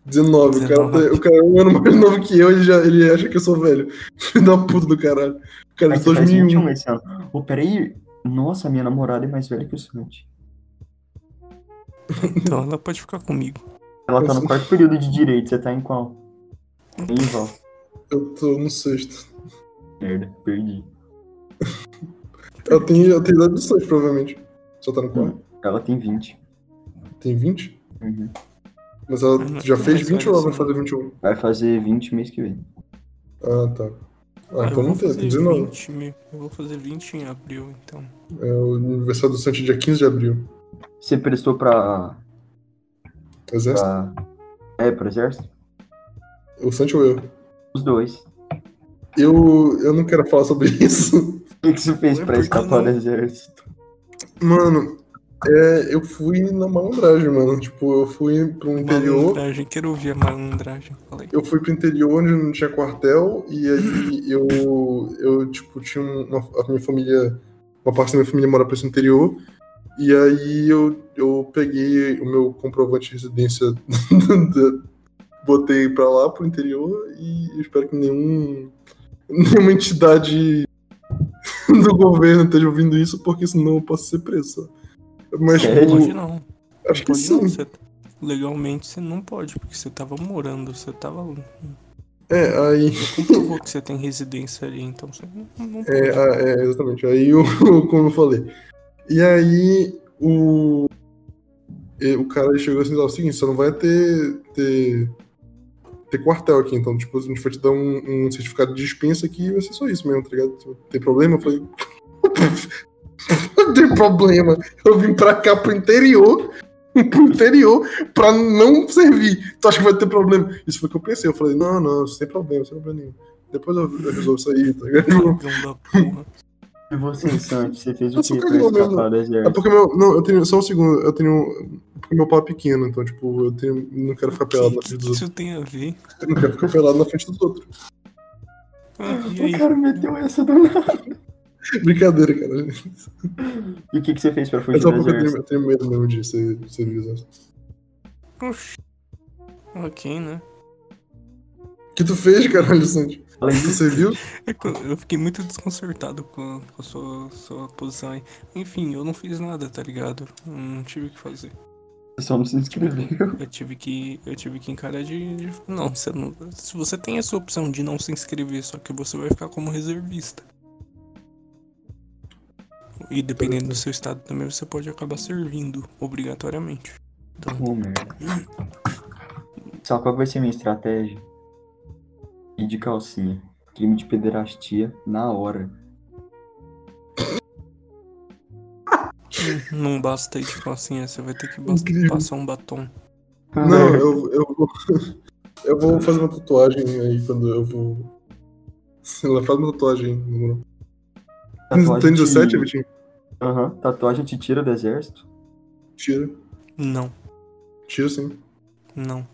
19. O cara, 19. tá- o cara é um ano mais novo que eu, ele, já, ele acha que eu sou velho. Filho da puta do caralho. O cara é de você faz 21 2001. esse ano. Ô, peraí. Nossa, minha namorada é mais velha que o Santi. Então ela pode ficar comigo. Ela tá no quarto período de direito, você tá em qual? Em Val. Eu tô no sexto. Merda, perdi. Ela tem, ela tem idade do Santos, provavelmente. Só tá no quarto. Ela tem 20. Tem 20? Uhum. Mas ela não- já fez mas 20 ou ela vai olha fazer só. 21? Vai fazer 20 mês que vem. Ah, tá. Ah, Ah, então não tem, fazer tem 19. 20, me- eu vou fazer 20 em abril, então. É o aniversário do Santos dia 15 de abril. Você prestou pra. Exército? pra... É, pro exército? O Santos ou eu? Os dois. Eu, eu não quero falar sobre isso. O que que você fez pra escapar do exército? Mano, é, eu fui na malandragem, mano. Tipo, eu fui pro interior. Malandragem, quero ouvir a malandragem. Falei. Eu fui pro interior onde não tinha quartel. E aí eu, eu tipo, tinha uma, a minha família. Uma parte da minha família mora pra esse interior. E aí eu, eu peguei o meu comprovante de residência, botei pra lá, pro interior, e eu espero que nenhum, nenhuma entidade do governo esteja ouvindo isso, porque senão eu posso ser preso. Mas, Sério? tipo, Pode não. acho que sim. Você, legalmente você não pode, porque você tava morando, você tava. É, aí. Comprovou que você tem residência ali, então você não, não pode. É, é, exatamente. Aí, o, como eu falei. E aí, o. O cara chegou assim: ó, é o seguinte, você não vai ter, ter. Ter quartel aqui, então, tipo, a gente vai te dar um, um certificado de dispensa aqui e vai ser só isso mesmo, tá ligado? Tem problema? Eu falei. Não tem problema. Eu vim pra cá pro interior. Pro interior pra não servir. Tu acha que vai ter problema? Isso foi o que eu pensei. Eu falei, não, não, sem problema, sem problema nenhum. Depois eu, eu resolvo isso aí, tá ligado? E você, Santi, você fez o que pra escapar do É exército? porque meu. Não, eu tenho. Só um segundo, eu tenho. Porque meu pau é pequeno, então, tipo, eu tenho. Não quero ficar O que, pelado na frente dos outros. isso tem a ver? Eu não quero ficar pelado na frente dos outros. Ah, O cara meteu essa do nada. Brincadeira, cara. E o que, que você fez pra É fugir só do porque eu tenho, exército? eu tenho medo mesmo de ser, de ser visado. Oxi. Ok, né? O que tu fez, caralho, Sandy? Além disso, serviu? É que eu fiquei muito desconcertado com, a sua, sua posição aí. Enfim, eu não fiz nada, tá ligado? Não tive o que fazer. você só não se inscreveu. Eu tive que. Eu tive que encarar de. de- não, você não. Se você tem essa opção de não se inscrever, só que você vai ficar como reservista. E dependendo do seu estado também, você pode acabar servindo obrigatoriamente. Então, Pô, merda. Sabe qual que vai ser minha estratégia? Ir de calcinha. Crime de pederastia na hora. Não basta ir de calcinha, você vai ter que Incrível. passar um batom. Não, eu, eu, vou, eu vou fazer uma tatuagem aí quando eu vou. Sei lá, faz uma. Tatuagem Tem 17, te- Vitinho? Aham. Tatuagem te tira do exército? Tira. Não, Tira sim. não.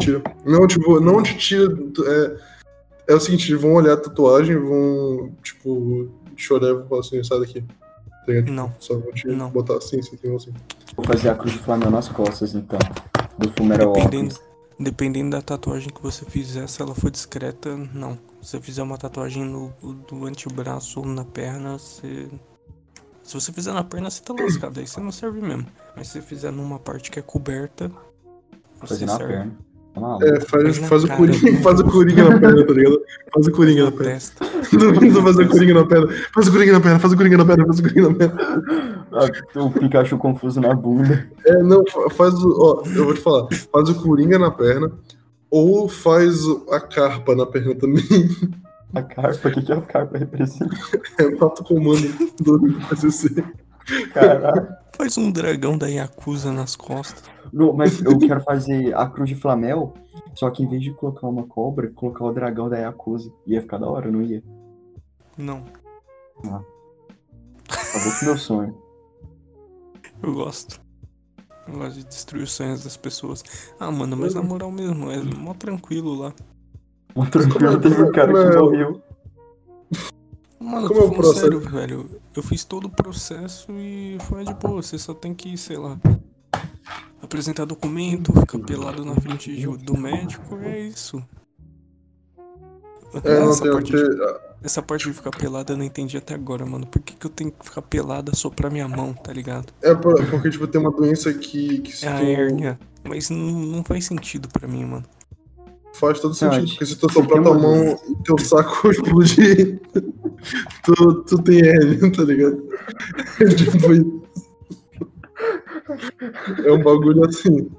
Tira. Não, tipo, não te tira. É, é o seguinte, eles vão olhar a tatuagem, vão, tipo, olhar e vão falar assim, sai daqui. Tipo, Não. Só vão te Não. botar assim, assim, assim, assim. Vou fazer a cruz de Flamengo nas costas, então. Do Fumeral Dependendo, dependendo da tatuagem que você fizer, se ela for discreta, não. Se você fizer uma tatuagem no, do antebraço ou na perna, você. Se você fizer na perna, você tá lascado, aí você não serve mesmo. Mas se você fizer numa parte que é coberta, você Fazer na serve. perna. Tá? É, faz, na faz, o coringa, faz o coringa na perna, tá ligado? Faz o coringa na Na perna. Não fazer o coringa na perna. Faz o coringa na perna, faz o coringa na perna, faz o coringa na perna. Ah, o Pikachu confuso na bunda. É, não, fa- faz o. Ó, eu vou te falar. Faz o coringa na perna. Ou faz a carpa na perna também. A carpa, o que, que a carpa representa? É o tato comando do PCC. Caralho. Faz um dragão da Yakuza nas costas. Não, mas eu quero fazer a cruz de Flamel, só que em vez de colocar uma cobra, colocar o dragão da Yakuza. Ia ficar da hora, não ia? Não, Acabou com meu sonho. eu gosto. Eu gosto de destruir os sonhos das pessoas. Ah, mano, mas na moral mesmo, é mó tranquilo lá. Mó tranquilo, teve um cara que morreu. Mano, Como é o processo? sério, velho. Eu fiz todo o processo e foi de boa. Você só tem que, sei lá, apresentar documento, ficar pelado na frente de- do médico, é isso. É, essa, parte de, essa parte de ficar pelada eu não entendi até agora, mano. Por que, que eu tenho que ficar pelada só pra minha mão, tá ligado? É por- porque, tipo, tem uma doença que, que É a tu- hérnia. Mas não, não faz sentido pra mim, mano. Faz todo sentido. Não, Porque se tu soprar tua uma mão e teu saco explodir, tu, tu tem hérnia, tá ligado? É tipo. É um bagulho assim.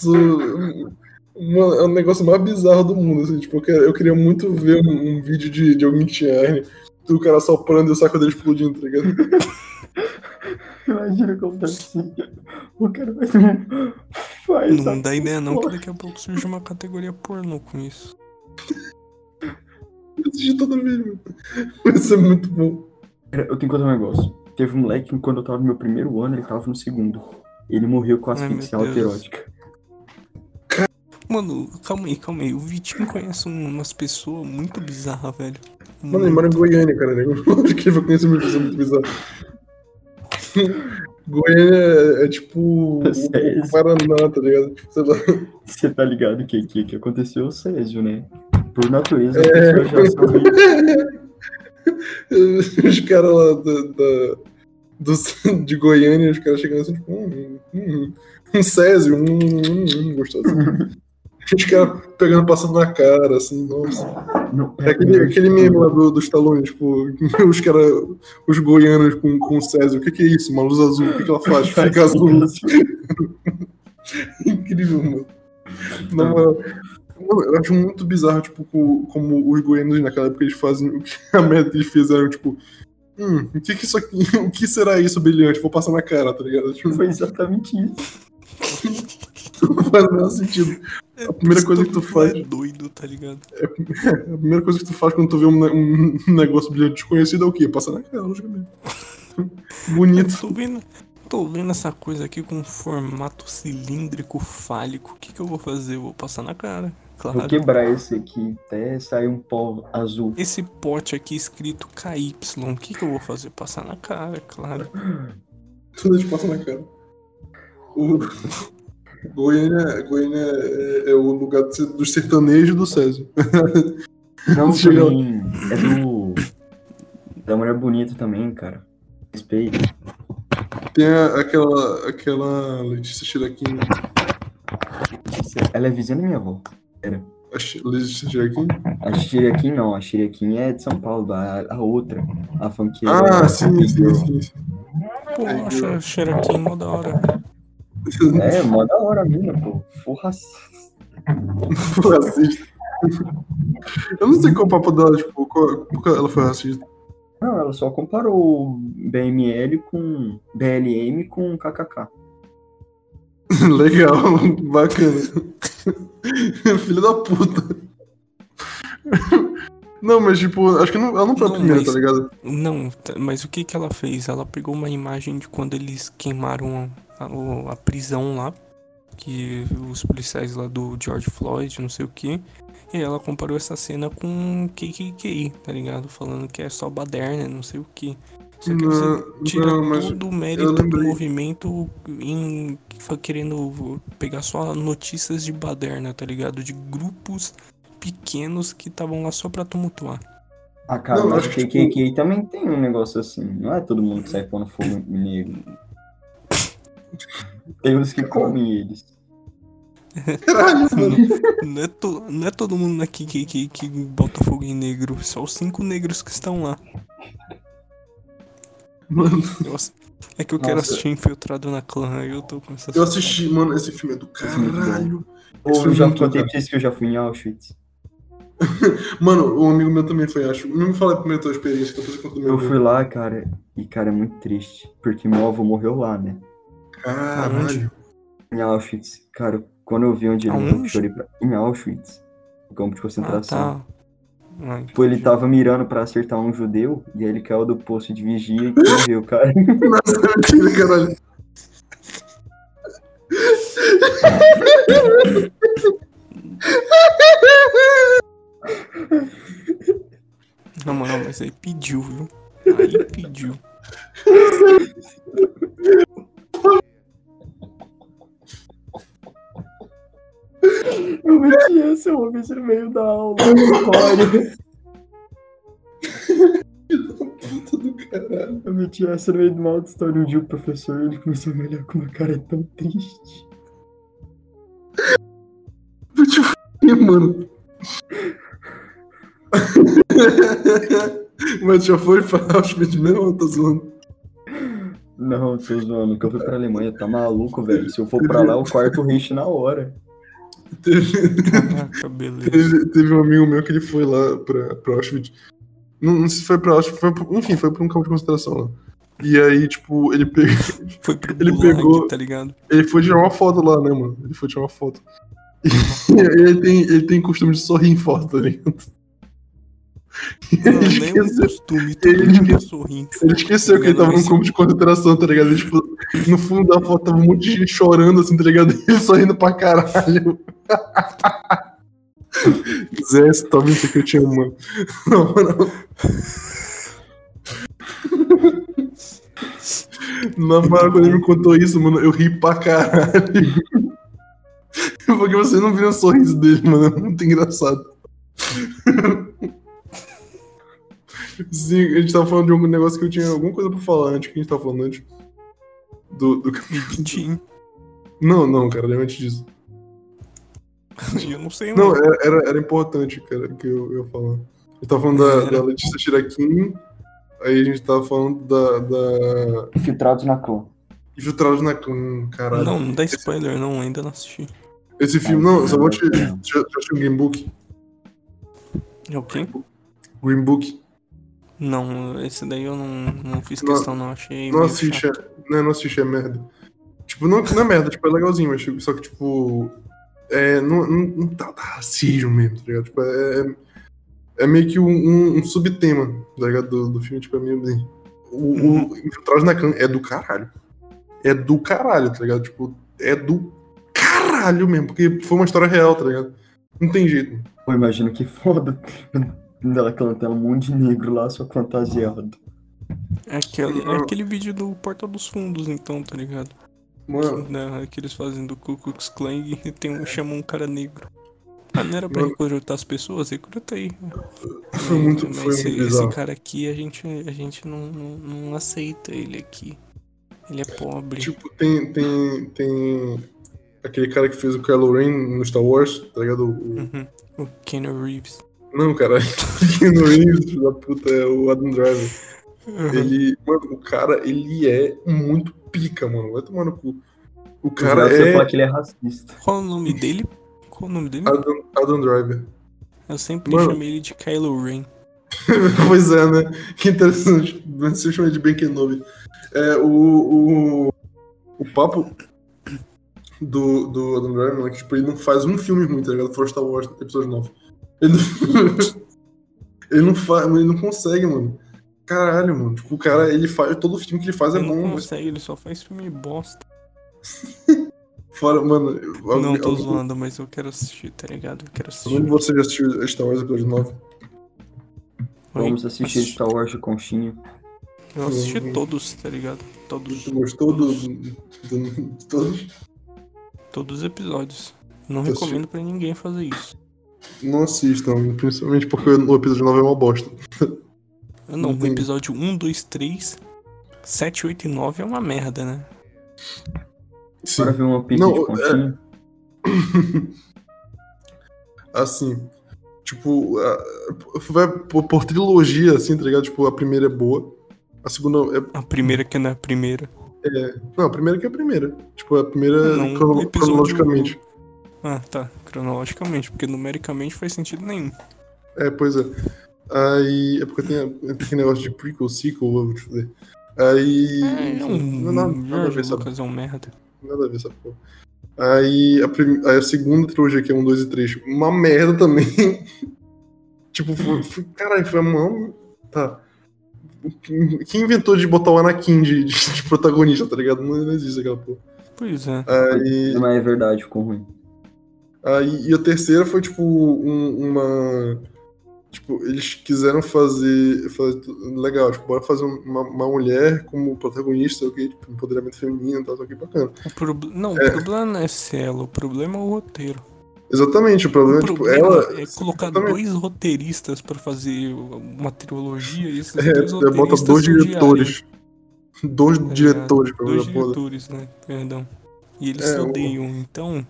Tu- Mano, é um negócio mais bizarro do mundo. Assim, tipo, eu, queria, eu queria muito ver um, um vídeo de, de alguém que tinha hérnia, do cara soprando e o saco dele explodindo, tá ligado? Imagina como deve ser. O cara vai ser um. Faz Não dá ideia não que daqui a pouco surge uma categoria pornô com isso. Eu assisti vez, mano. Vai ser muito bom. Eu tenho que contar um negócio. Teve um moleque que quando eu tava no meu primeiro ano, ele tava no segundo. Ele morreu com asfixia Deus. autoerótica. Mano, calma aí, calma aí. O Vitinho conhece um- umas pessoas muito bizarras, velho. Mano, ele mora em Goiânia, cara. né? Lógico que ele vai conhecer uma pessoa muito bizarra. Goiânia é, é tipo o Paraná, tá ligado? Tipo. Você tá ligado que que, que aconteceu o Césio, né? Por natureza, É. pessoas já são Os caras lá da, da- do- de Goiânia, os caras chegando assim, tipo, hum, hum, um Césio, hum, hum, hum, gostoso. Os caras pegando, passando na cara, assim, nossa. Não, É aquele, aquele meme lá do, do Stallone, tipo, os caras, os goianos com, com o Césio, o que, que é isso? Uma luz azul, o que, que ela faz? Fica azul. Incrível, mano. Mano, eu acho muito bizarro, tipo, co- como os goianos naquela época eles fazem o que a merda que eles fizeram, tipo, hum, o que que isso aqui, o que será isso brilhante? Vou passar na cara, tá ligado? Tipo, Foi exatamente isso. não faz o menor sentido. É, A primeira coisa que tu faz- É doido, tá ligado? A primeira coisa que tu faz quando tu vê um, um negócio brilhante desconhecido é o quê? Passar na cara, logicamente. Bonito. Tô vendo, tô vendo essa coisa aqui com formato cilíndrico fálico. O que, que eu vou fazer? Eu vou passar na cara, Vou claro. quebrar esse aqui até sair um pó azul. Esse pote aqui escrito KY, o que, que eu vou fazer? Passar na cara, claro. Tudo de passa na cara. O... Goiânia, Goiânia é, é o lugar dos sertanejos do Césio. Não, também é do. Da mulher bonita também, cara. Respeito. Tem a- aquela, aquela Letícia Chiraquim. Ela é vizinha da minha avó. A Chi- Letícia Chiraquim? A Shiriakin não, a Shiriakin é de São Paulo, a, a outra. A funkeira. Ah, a sim, sim, sim. sim. Pô, Aí, acho eu- a Xeraquim mó da hora. É, mó da hora a mina, pô. For racista. Foi racista. Eu não sei qual é o papo dela, tipo, qual, por que ela foi racista. Não, ela só comparou BML com BLM com KKK. Legal, bacana. Filho da puta. Não, mas tipo, acho que não, ela não foi a primeira, mas- tá ligado? Não, tá- mas o que que ela fez? Ela pegou uma imagem de quando eles queimaram a, a prisão lá, que os policiais lá do George Floyd, não sei o que, e ela comparou essa cena com KKK, tá ligado? Falando que é só baderna, não sei o que. Só que você tira não, mas todo o mérito do movimento em que foi querendo pegar só notícias de baderna, tá ligado? De grupos pequenos que estavam lá só pra tumultuar. Ah, cara, Não, mas acho o que, KKK também tem um negócio assim. Não é todo mundo que sai pondo fogo negro. Tem uns que comem eles. Caralho, mano. Não é, to- não é todo mundo aqui que, que, que bota fogo em negro, só os cinco negros que estão lá. Mano, Nossa, é que eu quero Nossa. assistir Infiltrado na Clã, eu tô com essa eu assisti, mano, esse filme é do é caralho. Ou eu é já contei pra vocês que eu já fui em Auschwitz. Mano, um amigo meu também foi, acho. Não me fala primeiro a tua experiência, que depois eu conto do meu Eu fui lá, cara, e cara, é muito triste. Porque meu avô morreu lá, né? Caralho. Em Auschwitz. Cara, quando eu vi onde ele Aonde? morreu, eu chorei pra... Em Auschwitz. No campo de Ah, concentração. tá. Ai, Tipo, ele tava mirando pra acertar um judeu, e aí ele caiu do posto de vigia e morreu, cara. Nossa, mentira, caralho. Na moral, mas aí pediu, viu? Aí pediu. Eu meti essa, eu meti no meio da aula. História. Puta do caralho. Eu meti essa no meio de uma aula de história. Um dia o professor ele começou a me olhar com uma cara tão triste. Vou te fuder, mano. Mas já foi pra Auschwitz mesmo ou tá zoando? Não, tô zoando. Nunca fui pra Alemanha, tá maluco, velho. Se eu for pra lá, eu quarto o Reich na hora. Teve, Caraca, beleza. teve, teve um amigo meu que ele foi lá pra, pra Auschwitz. Não, não sei se foi pra Auschwitz, foi enfim, foi pra um campo de concentração lá. E aí, tipo, ele, pe... Foi pro Ele Gulag, pegou- tá ligado? ele foi tirar uma foto lá, né, mano? Ele foi tirar uma foto. E aí ele tem, ele tem costume de sorrir em foto, tá ligado? Não, Ele esqueceu, costume, ele esqueceu- ele esqueceu que ele tava num campo de concentração, tá ligado? Ele, tipo, no fundo da foto tava um monte de gente chorando, assim, tá ligado? Ele sorrindo pra caralho. Zé, você tá vendo aqui? Eu te amo, mano. Na moral. Na moral, quando ele me contou isso, mano, eu ri pra caralho. Porque você não viu o sorriso dele, mano. É muito engraçado. Sim, a gente tava falando de algum negócio que eu tinha alguma coisa pra falar antes. que a gente tava falando antes? Do, do... Tim. Não, não, cara, nem antes disso. Eu não sei, Não, não. era, era, era importante, cara, que eu, eu ia falar. A gente tava falando da, da Letícia Chiraquim, aí a gente tava falando da, da Infiltrados na clã. Infiltrados na Clã, caralho. Não, não dá spoiler, não, ainda não assisti. Esse filme, não, eu só vou te. Já, assistiu Green Book? É o quê? Green Book. Não, esse daí eu não, não fiz Não- questão, não. Achei. Não assiste, é, não, não assiste, é merda. Tipo, não, não é merda, tipo, é legalzinho, mas tipo, só que, tipo. É, não, não, não tá, tá racismo mesmo, tá ligado? Tipo, é, é, é meio que um, um, um subtema, tá ligado? Do, do filme, tipo, é meio assim. O, o Infiltrados na Clã é do caralho. É do caralho, tá ligado? Tipo, é do caralho mesmo, porque foi uma história real, tá ligado? Não tem jeito. Pô, imagina que foda. Ela cantando um monte de negro lá, só fantasiado. É aquele, é aquele vídeo do Porta dos Fundos, então, tá ligado? Mano, Né, que eles fazem do Ku Klux Klan e tem um, chamam um cara negro. Ah, não era pra Mano. recrutar as pessoas? Recruta aí. foi muito, Mas foi esse, muito esse cara aqui, a gente, a gente não, não, não aceita ele aqui. Ele é pobre. Tipo, tem, tem, tem aquele cara que fez o Kylo Ren no Star Wars, tá ligado? O- o- Uhum. O Keanu Reeves. Não, cara, Keanu Reeves, filho da puta, é o Adam Driver. Uhum. Ele, mano, o cara, ele é muito pica, mano. Vai tomar no cu. O cara Você é fala que ele é racista. Qual o nome dele? Qual o nome dele? Adam, Adam Driver. Eu sempre Mano. chamei ele de Kylo Ren. pois é, né? Que interessante. Você chama de Ben Kenobi. É, o, o, o papo do, do Adam Driver é que tipo, ele não faz um filme ruim, tá ligado? For Star Wars episódio 9. Ele não, ele não faz, ele não consegue, mano. Caralho, mano. Tipo, o cara, ele faz. Todo filme que ele faz é ele não bom, mas consegue, ele só faz filme bosta. fora, mano. eu- não, tô eu- zoando, mas eu quero assistir, tá ligado? Eu quero assistir. Algum de vocês já assistiu Star Wars episódio 9? Vamos assistir Assisti- Star Wars de conchinha. Eu assisti Uhum. todos, tá ligado? Todos, Tu gostou do, do, do- de todos? todos os episódios. Não recomendo pra ninguém fazer isso. Não assistam, principalmente porque o episódio 9 é uma bosta. Ah, Não, o episódio 1, 2, 3, 7, 8 e 9 é uma merda, né? Sim. Bora ver uma Não, de é- conchinha. assim, tipo, vai por, trilogia, assim, tá ligado? Tipo, a primeira é boa, a segunda é. A primeira que não é a primeira. Não, a primeira que é a primeira. Tipo, a primeira Não, crono- o episódio- cronologicamente. Ah, tá. Cronologicamente, porque numericamente faz sentido nenhum. É, pois é. Aí. É porque tem, a- tem negócio de prequel, sequel, eu vou te foder. Aí. É, é um. não, nada, nada a ver, sabe? Lucas é um merda. Nada a ver essa porra. Aí a, prim- aí a segunda trilogia, que é 1, 2 e 3, uma merda também. tipo, foi, foi, caralho, foi uma. Tá. Quem inventou de botar o Anakin de, de- de protagonista, tá ligado? Não, não existe aquela porra. Pois é. Aí, Mas é verdade, ficou ruim. Aí, e a terceira foi, tipo, um- uma. Tipo, eles quiseram fazer. fazer legal, tipo, bora fazer uma, uma mulher como protagonista, ok? Tipo, empoderamento feminino e tal, ok, bacana. O Não, É. o problema não é ser ela, o problema é o roteiro. Exatamente, o problema O é, tipo, problema ela. é colocar exatamente. dois roteiristas pra fazer uma trilogia e esses É, dois é, bota dois se diretores. Dois ligado? diretores pra Dois porra. diretores, né? Perdão. E eles É, se o- odeiam, então.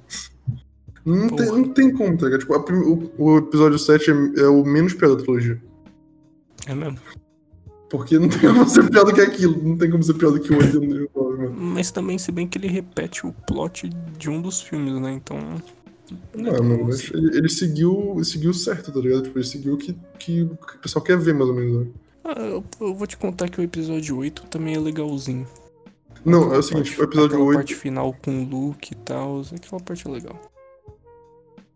Não tem, não tem como, tá ligado? Tipo, a o, o episódio 7 é, é o menos pior da trilogia. É mesmo. Porque não tem como ser pior do que aquilo. Não tem como ser pior do que o 8 e o 9, mano. Mas também, se bem que ele repete o plot de um dos filmes, né? Então. Não, mano, mas ele, ele seguiu, seguiu certo, tá ligado? Tipo, ele seguiu o que, que o pessoal quer ver, mais ou menos. né? Ah, eu, eu vou te contar que o episódio 8 também é legalzinho. Não, é o seguinte, parte- o episódio aquela 8. parte final com o Luke e tal, aquela parte é legal.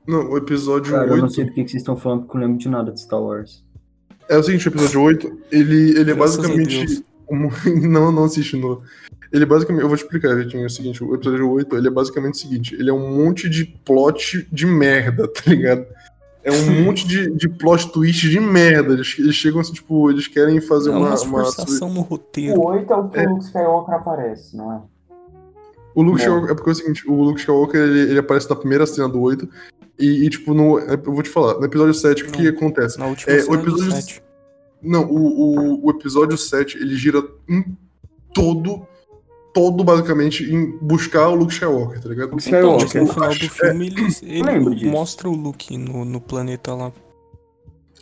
Não, o episódio Cara, eu 8. não sei do que que vocês estão falando, porque eu não lembro de nada de Star Wars. É o seguinte, o episódio 8, ele, ele é basicamente. Um- Não, não assiste no. Ele é basicamente. Eu vou te explicar, Vitinho. É o seguinte, o episódio 8, ele é basicamente o seguinte: ele é um monte de plot de merda, tá ligado? É um monte de, de plot twist de merda. Eles, eles chegam assim, tipo, eles querem fazer É uma. uma forçação no roteiro. 8 é o que É. o Luke Skywalker aparece, não é? O Luke Bom. Skywalker, é porque é o seguinte, o Luke Skywalker, ele, ele aparece na primeira cena do 8. E, e, tipo, no, eu vou te falar, no episódio 7, o que acontece? Na última É, o episódio- 7. Não, o, o, o episódio 7, ele gira em todo, todo basicamente em buscar o Luke Skywalker, tá ligado? Luke Então, Skywalker. tipo, no final do filme, ele, ele disso. mostra o Luke no, no planeta lá.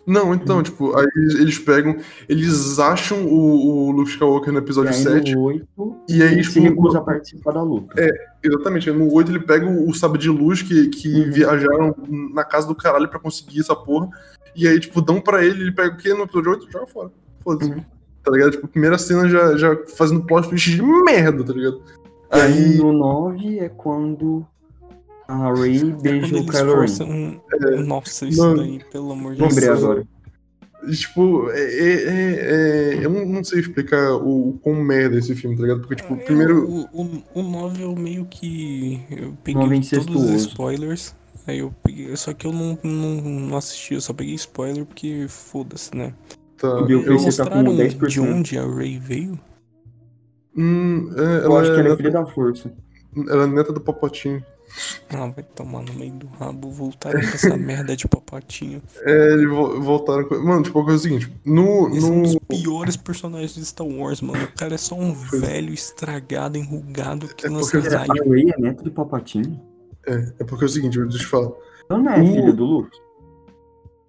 Não, então, tipo, aí eles, pegam, eles acham o, o Luke Skywalker no E episódio aí 7, no 8, e aí, ele tipo, se recusa a participar da luta. exatamente, no 8 ele pega o, o sabre de luz que, que Uhum. viajaram na casa do caralho pra conseguir essa porra, e aí, tipo, dão pra ele, ele pega o quê no episódio 8? Joga fora. Foda-se. Uhum. Tá ligado? Tipo, primeira cena já, já fazendo plot twist de merda, tá ligado? E aí Aí, no 9 é quando a Quando beija o Kylo Ren. forçam. Nossa, isso É. Mano. daí, pelo amor de Nossa, Lembrei Deus. agora. Tipo, é, é- é- é- eu não, não sei explicar o, o quão merda é esse filme, tá ligado? Porque, tipo, É, primeiro. O, o, o 9 eu meio que. Eu é peguei todos os spoilers. Aí eu peguei. Só que eu não, não, não assisti, eu só peguei spoiler porque foda-se, né? Tá, Bill eu, tá com Mostraram 10%. de onde a Ray veio? hum, é, Eu acho que é ela é filha da força. ela é neta do Papotinho. Ah, vai tomar no meio do rabo. Voltaram com essa merda de papatinho. É, eles vo- voltaram com. Mano, tipo, a coisa é o seguinte: no. Esse é um dos no piores personagens de Star Wars, mano. O cara é só um velho estragado, enrugado que É lança raio. Rey é neta do Papatinho? é, é porque é o seguinte, deixa eu te falar. Ela não é O- filha do Luke?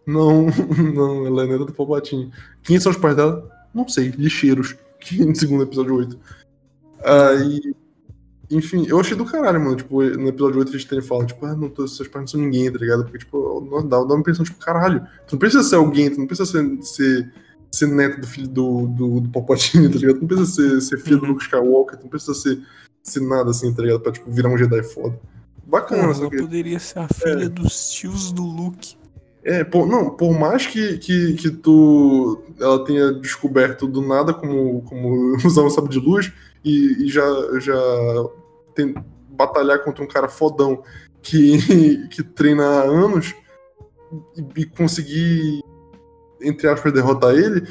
Não, não, ela é neta do Papotinho. Quem são os pais dela? Não sei, lixeiros. Que no segundo episódio 8. Aí. Enfim, eu achei do caralho, mano. Tipo, no episódio 8 eles terem falado, tipo, ah, não, tô, seus pais não são ninguém, tá ligado? Porque, tipo, não, dá, dá uma impressão, tipo, caralho, tu não precisa ser alguém, tu não precisa ser, ser, ser neto do filho do, do, do Palpatine, tá ligado? Tu não precisa ser, ser filho do Uhum. Luke Skywalker, tu não precisa ser, ser nada assim, tá ligado? Pra, tipo, virar um Jedi foda. Bacana, só ela que... poderia ser a filha dos tios do Luke. É, por, não, por mais que, que, que tu ela tenha descoberto do nada como, como usar um sabre de luz e, e já, já tem, batalhar contra um cara fodão que, que treina há anos e, e conseguir, entre aspas, derrotar ele,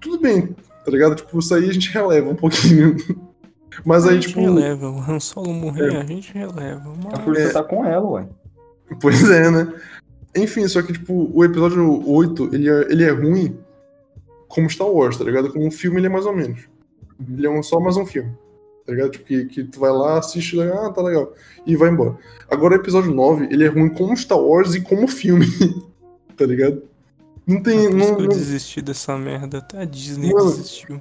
tudo bem, tá ligado? Tipo, isso aí a gente releva um pouquinho. Mas a aí, gente tipo. releva. O Han Solo morrer, É. a gente releva. A Mas... força É. tá com ela, ué. Pois é, né? Enfim, só que, tipo, o episódio 8, ele é, ele é ruim como Star Wars, tá ligado? Como um filme, ele é mais ou menos. Ele é só mais um filme, tá ligado? Tipo, que, que tu vai lá, assiste, ah, tá legal, e vai embora. Agora, o episódio 9, ele é ruim como Star Wars e como filme, tá ligado? Não tem... Não, não, desisti dessa merda. Até a Disney Mano. desistiu.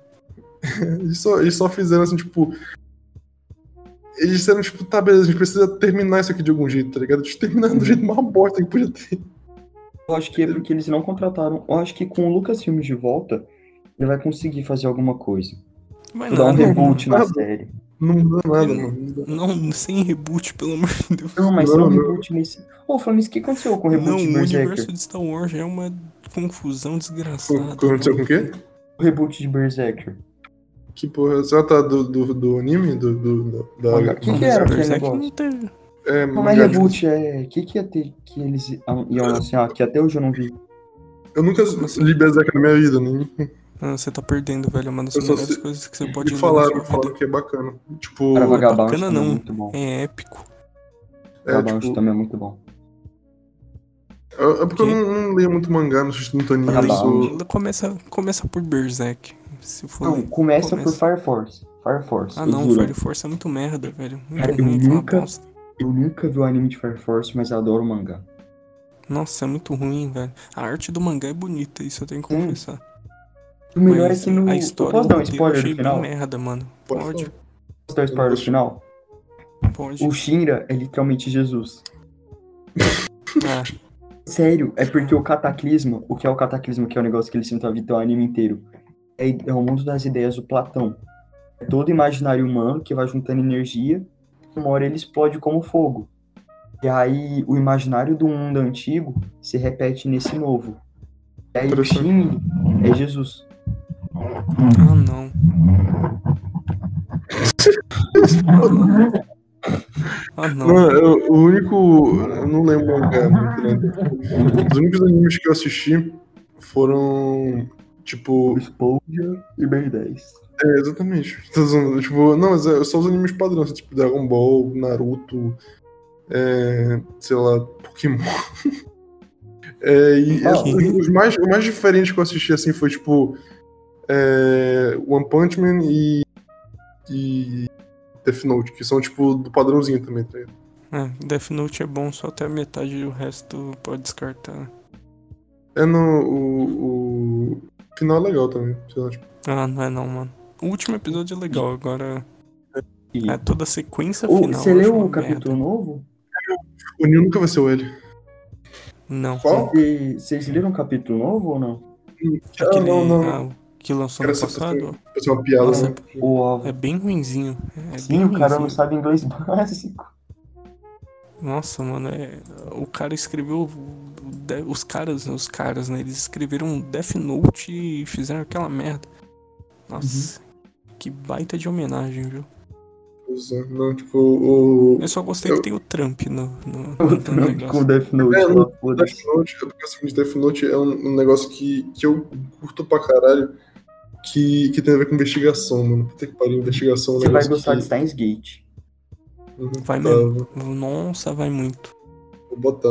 eles, só, eles só fizeram assim, tipo... Eles disseram, tipo, tá, beleza, a gente precisa terminar isso aqui de algum jeito, tá ligado? Deixa eu terminar do jeito mais bosta que podia ter. Eu acho que é porque eles não contrataram. Eu acho que com o Lucasfilm de volta, ele vai conseguir fazer alguma coisa. Vai Dar um reboot na série. Não muda nada, mano. Não, sem reboot, pelo amor de Deus. Não, mas Não, não, um não. reboot nesse. Ô, falando isso, o que aconteceu com o reboot Não, de o universo Berserker? de Star Wars é uma confusão O desgraçada. que aconteceu com o quê? O reboot de Berserker. Que porra, você tá do, do, do anime? Do, do, do- da, Olha, que que era aquele Berserk negócio? não teve. É, Não, mas reboot é. O que, que ia ter que eles iam anunciar? Que até hoje eu não vi. Eu nunca Assim? li Berserk na minha vida, nem Ah, você tá perdendo, velho. É uma das melhores sei- coisas que você pode me falaram, falaram que é bacana. Tipo, Cara, Vagabond bacana é não. muito bom. É épico. é, Vagabond tipo, também é muito bom. é, é porque eu não, não leio muito mangá, não assisto muito anime, sou... Começa, começa por Berserk. Se for Não, começa, começa. por Fire Force. Fire Force. Ah não, juro. Fire Force é muito merda, velho. Muito Cara, eu ruim, nunca- bosta. Eu nunca vi o anime de Fire Force, mas eu adoro o mangá. Nossa, é muito ruim, velho. A arte do mangá é bonita, isso eu tenho que Hum. O melhor Mas é que no. A história posso dar um spoiler no final? merda, mano. Pode. Posso dar um spoiler no final? pode. O Shinra é literalmente Jesus. Ah, Sério, é porque o cataclisma, o que é o cataclisma, que é o negócio que eles tentam evitar o anime inteiro, é, é o mundo das ideias do Platão. É todo imaginário humano que vai juntando energia, uma hora ele explode como fogo. E aí o imaginário do mundo antigo se repete nesse novo. E aí o. Shinra é Jesus. Ah não. Ah não. Não, eu- o único... Eu não lembro mangá né? Os únicos animes que eu assisti foram, tipo... Explosion e Ben 10. É, exatamente. Tipo, não, mas é só os animes padrões, tipo Dragon Ball, Naruto, é, sei lá, Pokémon. É, e Ah, é, os, os mais, o mais diferente que eu assisti assim foi tipo é, One Punch Man e, e Death Note, que são tipo do padrãozinho também, tá ligado? É, Death Note é bom só até a metade e o resto pode descartar. É no. O, o final é legal também. tipo, Ah, não é não, mano. O último episódio é legal, agora E- é toda a sequência final. você leu o capítulo novo? O Neo nunca vai ser o L. merda. Não. Qual? E vocês leram o capítulo novo ou não? Ah, não, não. ah, que lançou no Quero ser passado uma piada, Nossa, né? O ovo. é bem ruinzinho. É Sim, bem o cara não ruinzinho. sabe inglês básico. Nossa, mano, é... o cara escreveu. Os caras, os caras, né? Eles escreveram Death Note e fizeram aquela merda. Nossa, que baita de homenagem, viu? É, Não, tipo, o. Eu só gostei Eu- que tem o Trump no, no, O no Trump com o negócio. Death Note É, no-. Death Note, é porque é o seguinte, Death Note é um, um negócio que, que eu curto pra caralho, que, que tem a ver com investigação, mano. Puta que pariu, investigação é um Você vai gostar que... de Steins Gate. Uhum, Vai tá, mesmo. vou- Nossa, vai muito. Vou botar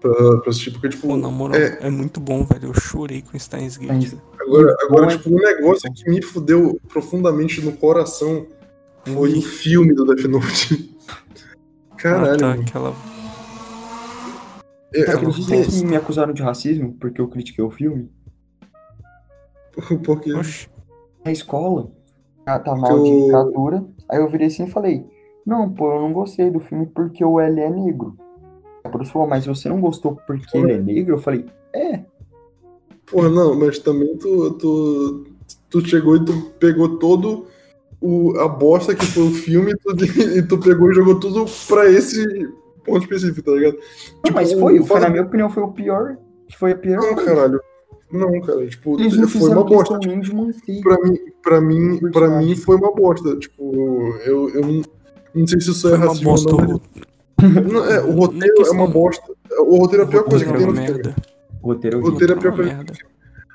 pra, pra assistir, porque, tipo, Pô, na moral, é, é... muito bom, velho. Eu chorei com Steins Gate. Steins- agora, agora é- tipo, um negócio que me fudeu profundamente no coração foi Ui. o filme do Death Note. Caralho, Ah, tá, aquela. É, é porque, que me acusaram de racismo porque eu critiquei o filme? Porque Oxi. Na escola, ah, tá mal de literatura. Aí eu virei assim e falei: Não, pô, eu não gostei do filme porque o L é negro. A falou, mas você não gostou porque ele é negro? Eu falei, é. Porra, não, mas também tu, tu, tu chegou e tu pegou todo o, a bosta que foi o filme e tu, e tu pegou e jogou tudo pra esse ponto específico, tá ligado? Não, mas Tipo, foi, o foi, na minha opinião, foi o pior. Foi a pior. Não, coisa. caralho. Não, cara, tipo, Eles não foi uma bosta. de manter. Pra mim, pra mim, pra mim foi uma bosta. Tipo, eu, eu não, não sei se isso é racismo bosta. ou não. o- é, o é roteiro é uma bosta. O roteiro é a pior o coisa que roteiro tem é no uma filme. merda. O roteiro é O roteiro é a é pior uma coisa. merda.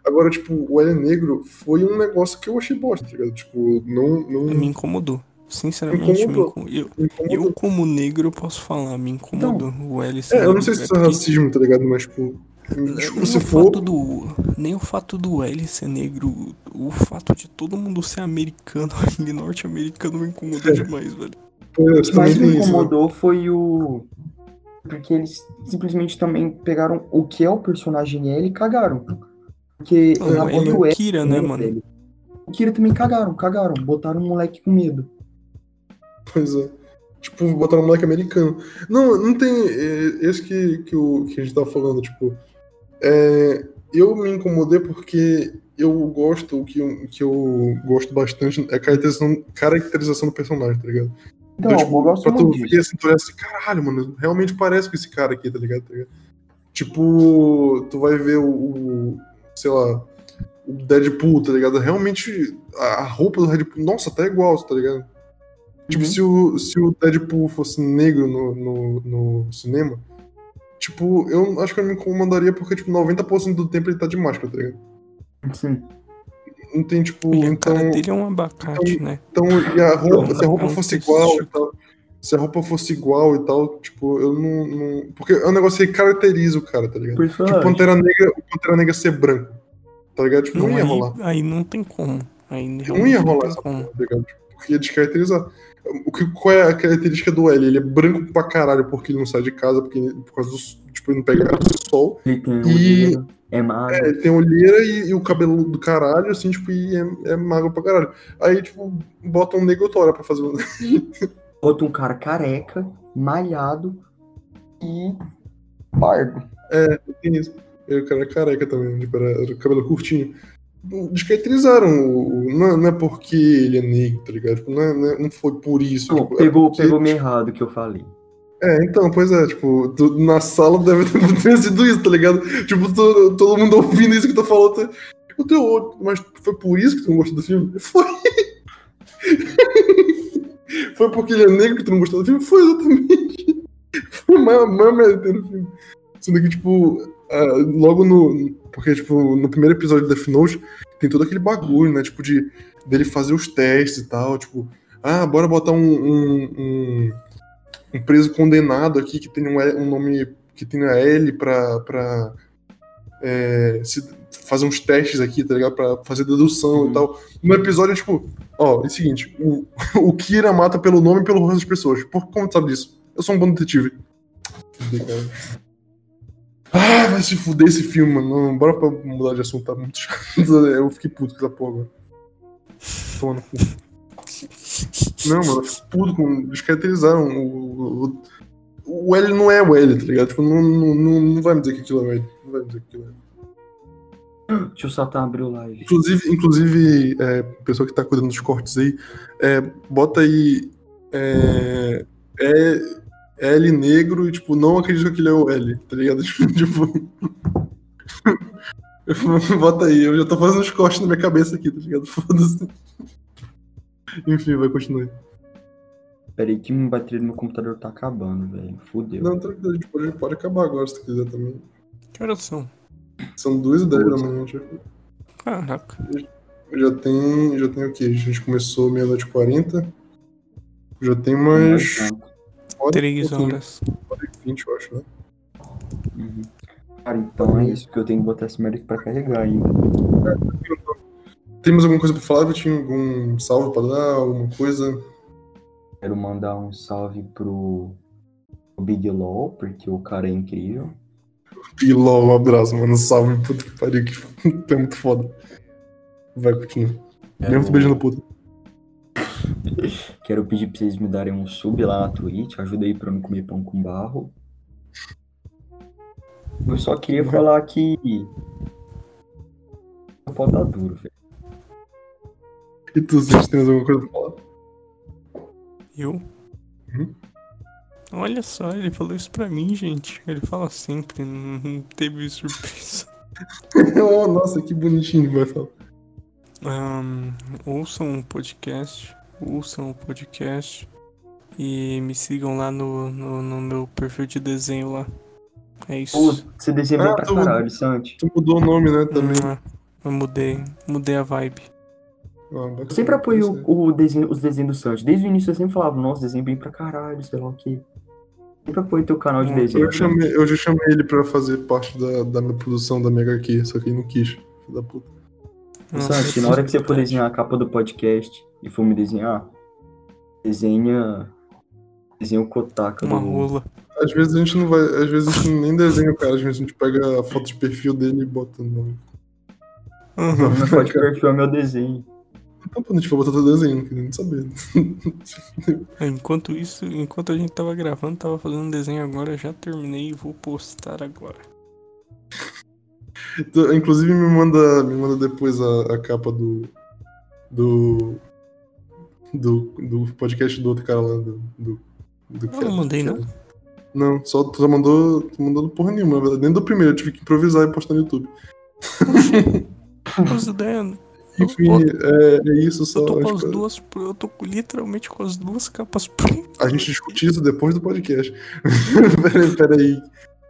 Agora, tipo, o L Negro foi um negócio que eu achei bosta, tá ligado? Tipo, não. não Me incomodou. Sinceramente, me Incomodou. incomodou. Eu, me incomodou. eu, como negro, posso falar, me incomodou. o L ser É, eu não sei se É isso é porque- racismo, tá ligado? Mas, tipo. Desculpa nem se o for. fato do nem o fato do L ser negro o fato de todo mundo ser americano e norte-americano me incomodou É. demais velho é, O que mais me tem isso. incomodou foi o. Porque eles simplesmente também pegaram o que é o personagem L e cagaram. Porque Não, na o L é o Kira né né, mano? O Kira também cagaram, cagaram. Botaram um moleque com medo. Pois é. Tipo, botaram um moleque americano. Não, não tem. é, Esse que, que, o, que a gente tava falando, tipo. É, eu me incomodei porque eu gosto, o que, eu- que eu gosto bastante é a caracterização, caracterização do personagem, tá ligado? Então, Então, tipo, eu gosto pra tu ver assim, tu olha assim, caralho, mano, realmente parece com esse cara aqui, tá ligado? Tá ligado? Tipo, tu vai ver o, o, sei lá, o Deadpool, tá ligado? Realmente, a a roupa do Deadpool, nossa, tá igual, tá ligado? Tipo, Uhum. se, o, se o Deadpool fosse negro no, no, no cinema, tipo, eu acho que eu me incomodaria porque, tipo, 90% do tempo ele tá de máscara, tá ligado? Sim. Não tem, tipo, e então... cara dele é um abacate né Então, e a roupa, Não, se a roupa fosse tem igual e tal. Se a roupa fosse igual e tal, tipo, eu não. não- porque é um negócio que caracteriza o cara, tá ligado? Tipo, Personagem. Pantera Negra, o Pantera Negra ser branco. Tá ligado? Tipo, não, não, ia aí, rolar. aí não tem como aí Não ia rolar essa como. porra, tá ligado? Tipo, porque ia descaracterizar. O que, qual é a característica do L? Ele é branco pra caralho porque ele não sai de casa, porque ele- por causa do. Tipo, ele não pega do sol. Ele tem E- olheira, é magro. É, tem olheira e, e o cabelo do caralho, assim, tipo, e é, é magro pra caralho. Aí, tipo, bota um negotória pra fazer. Outro um cara careca, malhado e pardo. Tem isso. E o cara é careca também, tipo, era, era cabelo curtinho. Descaracterizaram o. o- Não, é- não é porque ele é negro, tá ligado? Não, é- não, é- não foi por isso. Pô, tipo, é pegou, porque- pegou meio errado o que eu falei. É, então, pois é, tipo, tu- na sala deve ter, sido isso, tá ligado? Tipo, tu- todo mundo ouvindo isso que tu falou. Tu, o teu olho, mas foi por isso que tu não gostou do filme? Foi. foi porque ele é negro que tu não gostou do filme? Foi exatamente. Foi a maior, merda no filme. Sendo que, tipo, ah, logo no. Porque, tipo, no primeiro episódio de Death Note, tem todo aquele bagulho, né? Tipo, de dele fazer os testes e tal, tipo, ah, bora botar um, um, um, um preso condenado aqui que tem um, L- um nome que tem a L pra, pra é, se- fazer uns testes aqui, tá ligado? Pra fazer dedução Uhum. e tal. No episódio é tipo, ó, é o seguinte, o, o Kira mata pelo nome e pelo rosto das pessoas. Por como tu sabe disso? Eu sou um bom detetive. Cara. Ah, vai se fuder esse filme, mano. Não, bora pra mudar de assunto, tá muito chato. Eu fiquei puto com essa porra agora. Toma no cu. Não, mano, eu fico puto com. Descaracterizaram o, o. O L não é o L, tá ligado? Tipo, não, não, não, vai me dizer que aquilo é o L. Não vai me dizer que aquilo é. Deixa eu Satã abrir o live. Inclusive, inclusive é, pessoa que tá cuidando dos cortes aí, é, bota aí. É, é, L negro e, tipo, não acredito que ele é o L, tá ligado? Tipo. bota aí, eu já tô fazendo os cortes na minha cabeça aqui, tá ligado? Foda-se. Enfim, vai continuar. Pera aí que a bateria do meu computador tá acabando, velho. Fudeu. Não, tranquilo, a gente pode, pode acabar agora se tu quiser também. Que horas são? São duas e dez da manhã. Já, Caraca. já tem. Já tem o quê? A gente começou meia-noite e quarenta. Já tem mais. hora e Três horas. hora e vinte, eu acho, né? Uhum. Cara, então é isso que eu tenho que botar merda aqui pra carregar ainda. Tem mais alguma coisa pra falar, Vitinho? Algum salve pra dar? Alguma coisa? Quero mandar um salve pro, Big LOL, porque o cara é incrível. Piló, um abraço, mano. Salve, puta que pariu, que é muito foda. Vai, continua. Mesmo tu Quero- beijando puta. Quero pedir pra vocês me darem um sub lá na Twitch. Ajuda aí pra eu não comer pão com barro. Eu só queria falar que. O pau tá duro, velho. E tu, vocês têm alguma coisa pra falar? Eu? Uhum. Olha só, ele falou isso pra mim, gente. Ele fala sempre, não teve surpresa. oh, nossa, que bonitinho vai falar. Ahn, ouçam o podcast, ouçam o podcast e me sigam lá no, no, no meu perfil de desenho lá. É isso. Pô, você desenha bem Ah, pra tu- caralho, Santi. Tu mudou o nome, né, também. Hum, Eu mudei, mudei a vibe. Ah, Eu sempre apoio isso aí. o, o desenho, os desenhos do Santi. Desde o início eu sempre falava, nossa, desenho bem pra caralho, sei lá o quê. Sempre apoio teu canal de Hum, desenho. Eu, chamei, eu já chamei ele pra fazer parte da, da minha produção da Mega aqui, só que ele não quis, filho da puta. Nossa, Santi, na hora que você for desenhar a capa do podcast e for me desenhar, desenha. Desenha o Kotaka Uma rola. Às vezes a gente não vai. Às vezes a gente nem desenha o cara, às vezes a gente pega a foto de perfil dele e bota no. Aham. Não pode perfil é meu desenho. Então, pô, a gente vai botar teu desenho, não queria nem saber. Enquanto isso, enquanto a gente tava gravando, tava fazendo um desenho agora, já terminei e vou postar agora. Inclusive me manda, me manda depois a, a capa do. Do. Do, do podcast do outro cara lá. Do, do, do Eu não mandei, não. Não, só tu mandou, tu mandou porra nenhuma, na verdade. Nem do primeiro, eu tive que improvisar e postar no YouTube. Eu, Enfim, é, é isso só. eu tô com as que- duas. Eu tô literalmente com as duas capas prontas. A gente discute isso depois do podcast. peraí, peraí.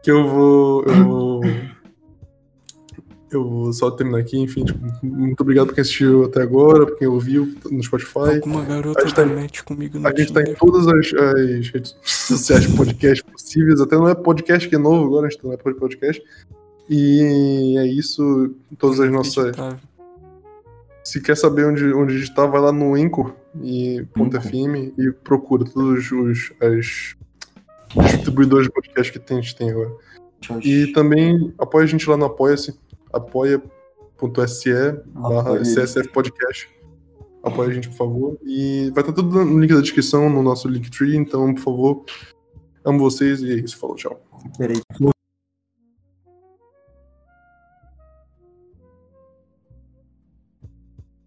Que eu vou. Eu vou. Eu vou só terminar aqui, enfim, tipo, muito obrigado por quem assistiu até agora, por quem ouviu no Spotify. Alguma garota tá em- mete comigo no A gente tá em Tinder. todas as, as redes sociais de podcast possíveis, até não é podcast que é novo agora, a gente tá no Apple Podcast. E é isso, todas as nossas. Inacreditável. Se quer saber onde, onde a gente tá, vai lá no Anchor e Anchor. .fm e procura todos os as distribuidores de podcast que tem, a gente tem agora. E também apoia a gente lá no Apoia-se, apoia.se barra. CSF Podcast. Apoia a gente, por favor. E vai estar tudo no link da descrição, no nosso Linktree, então, por favor, amo vocês e é isso. Falou, tchau. Peraí.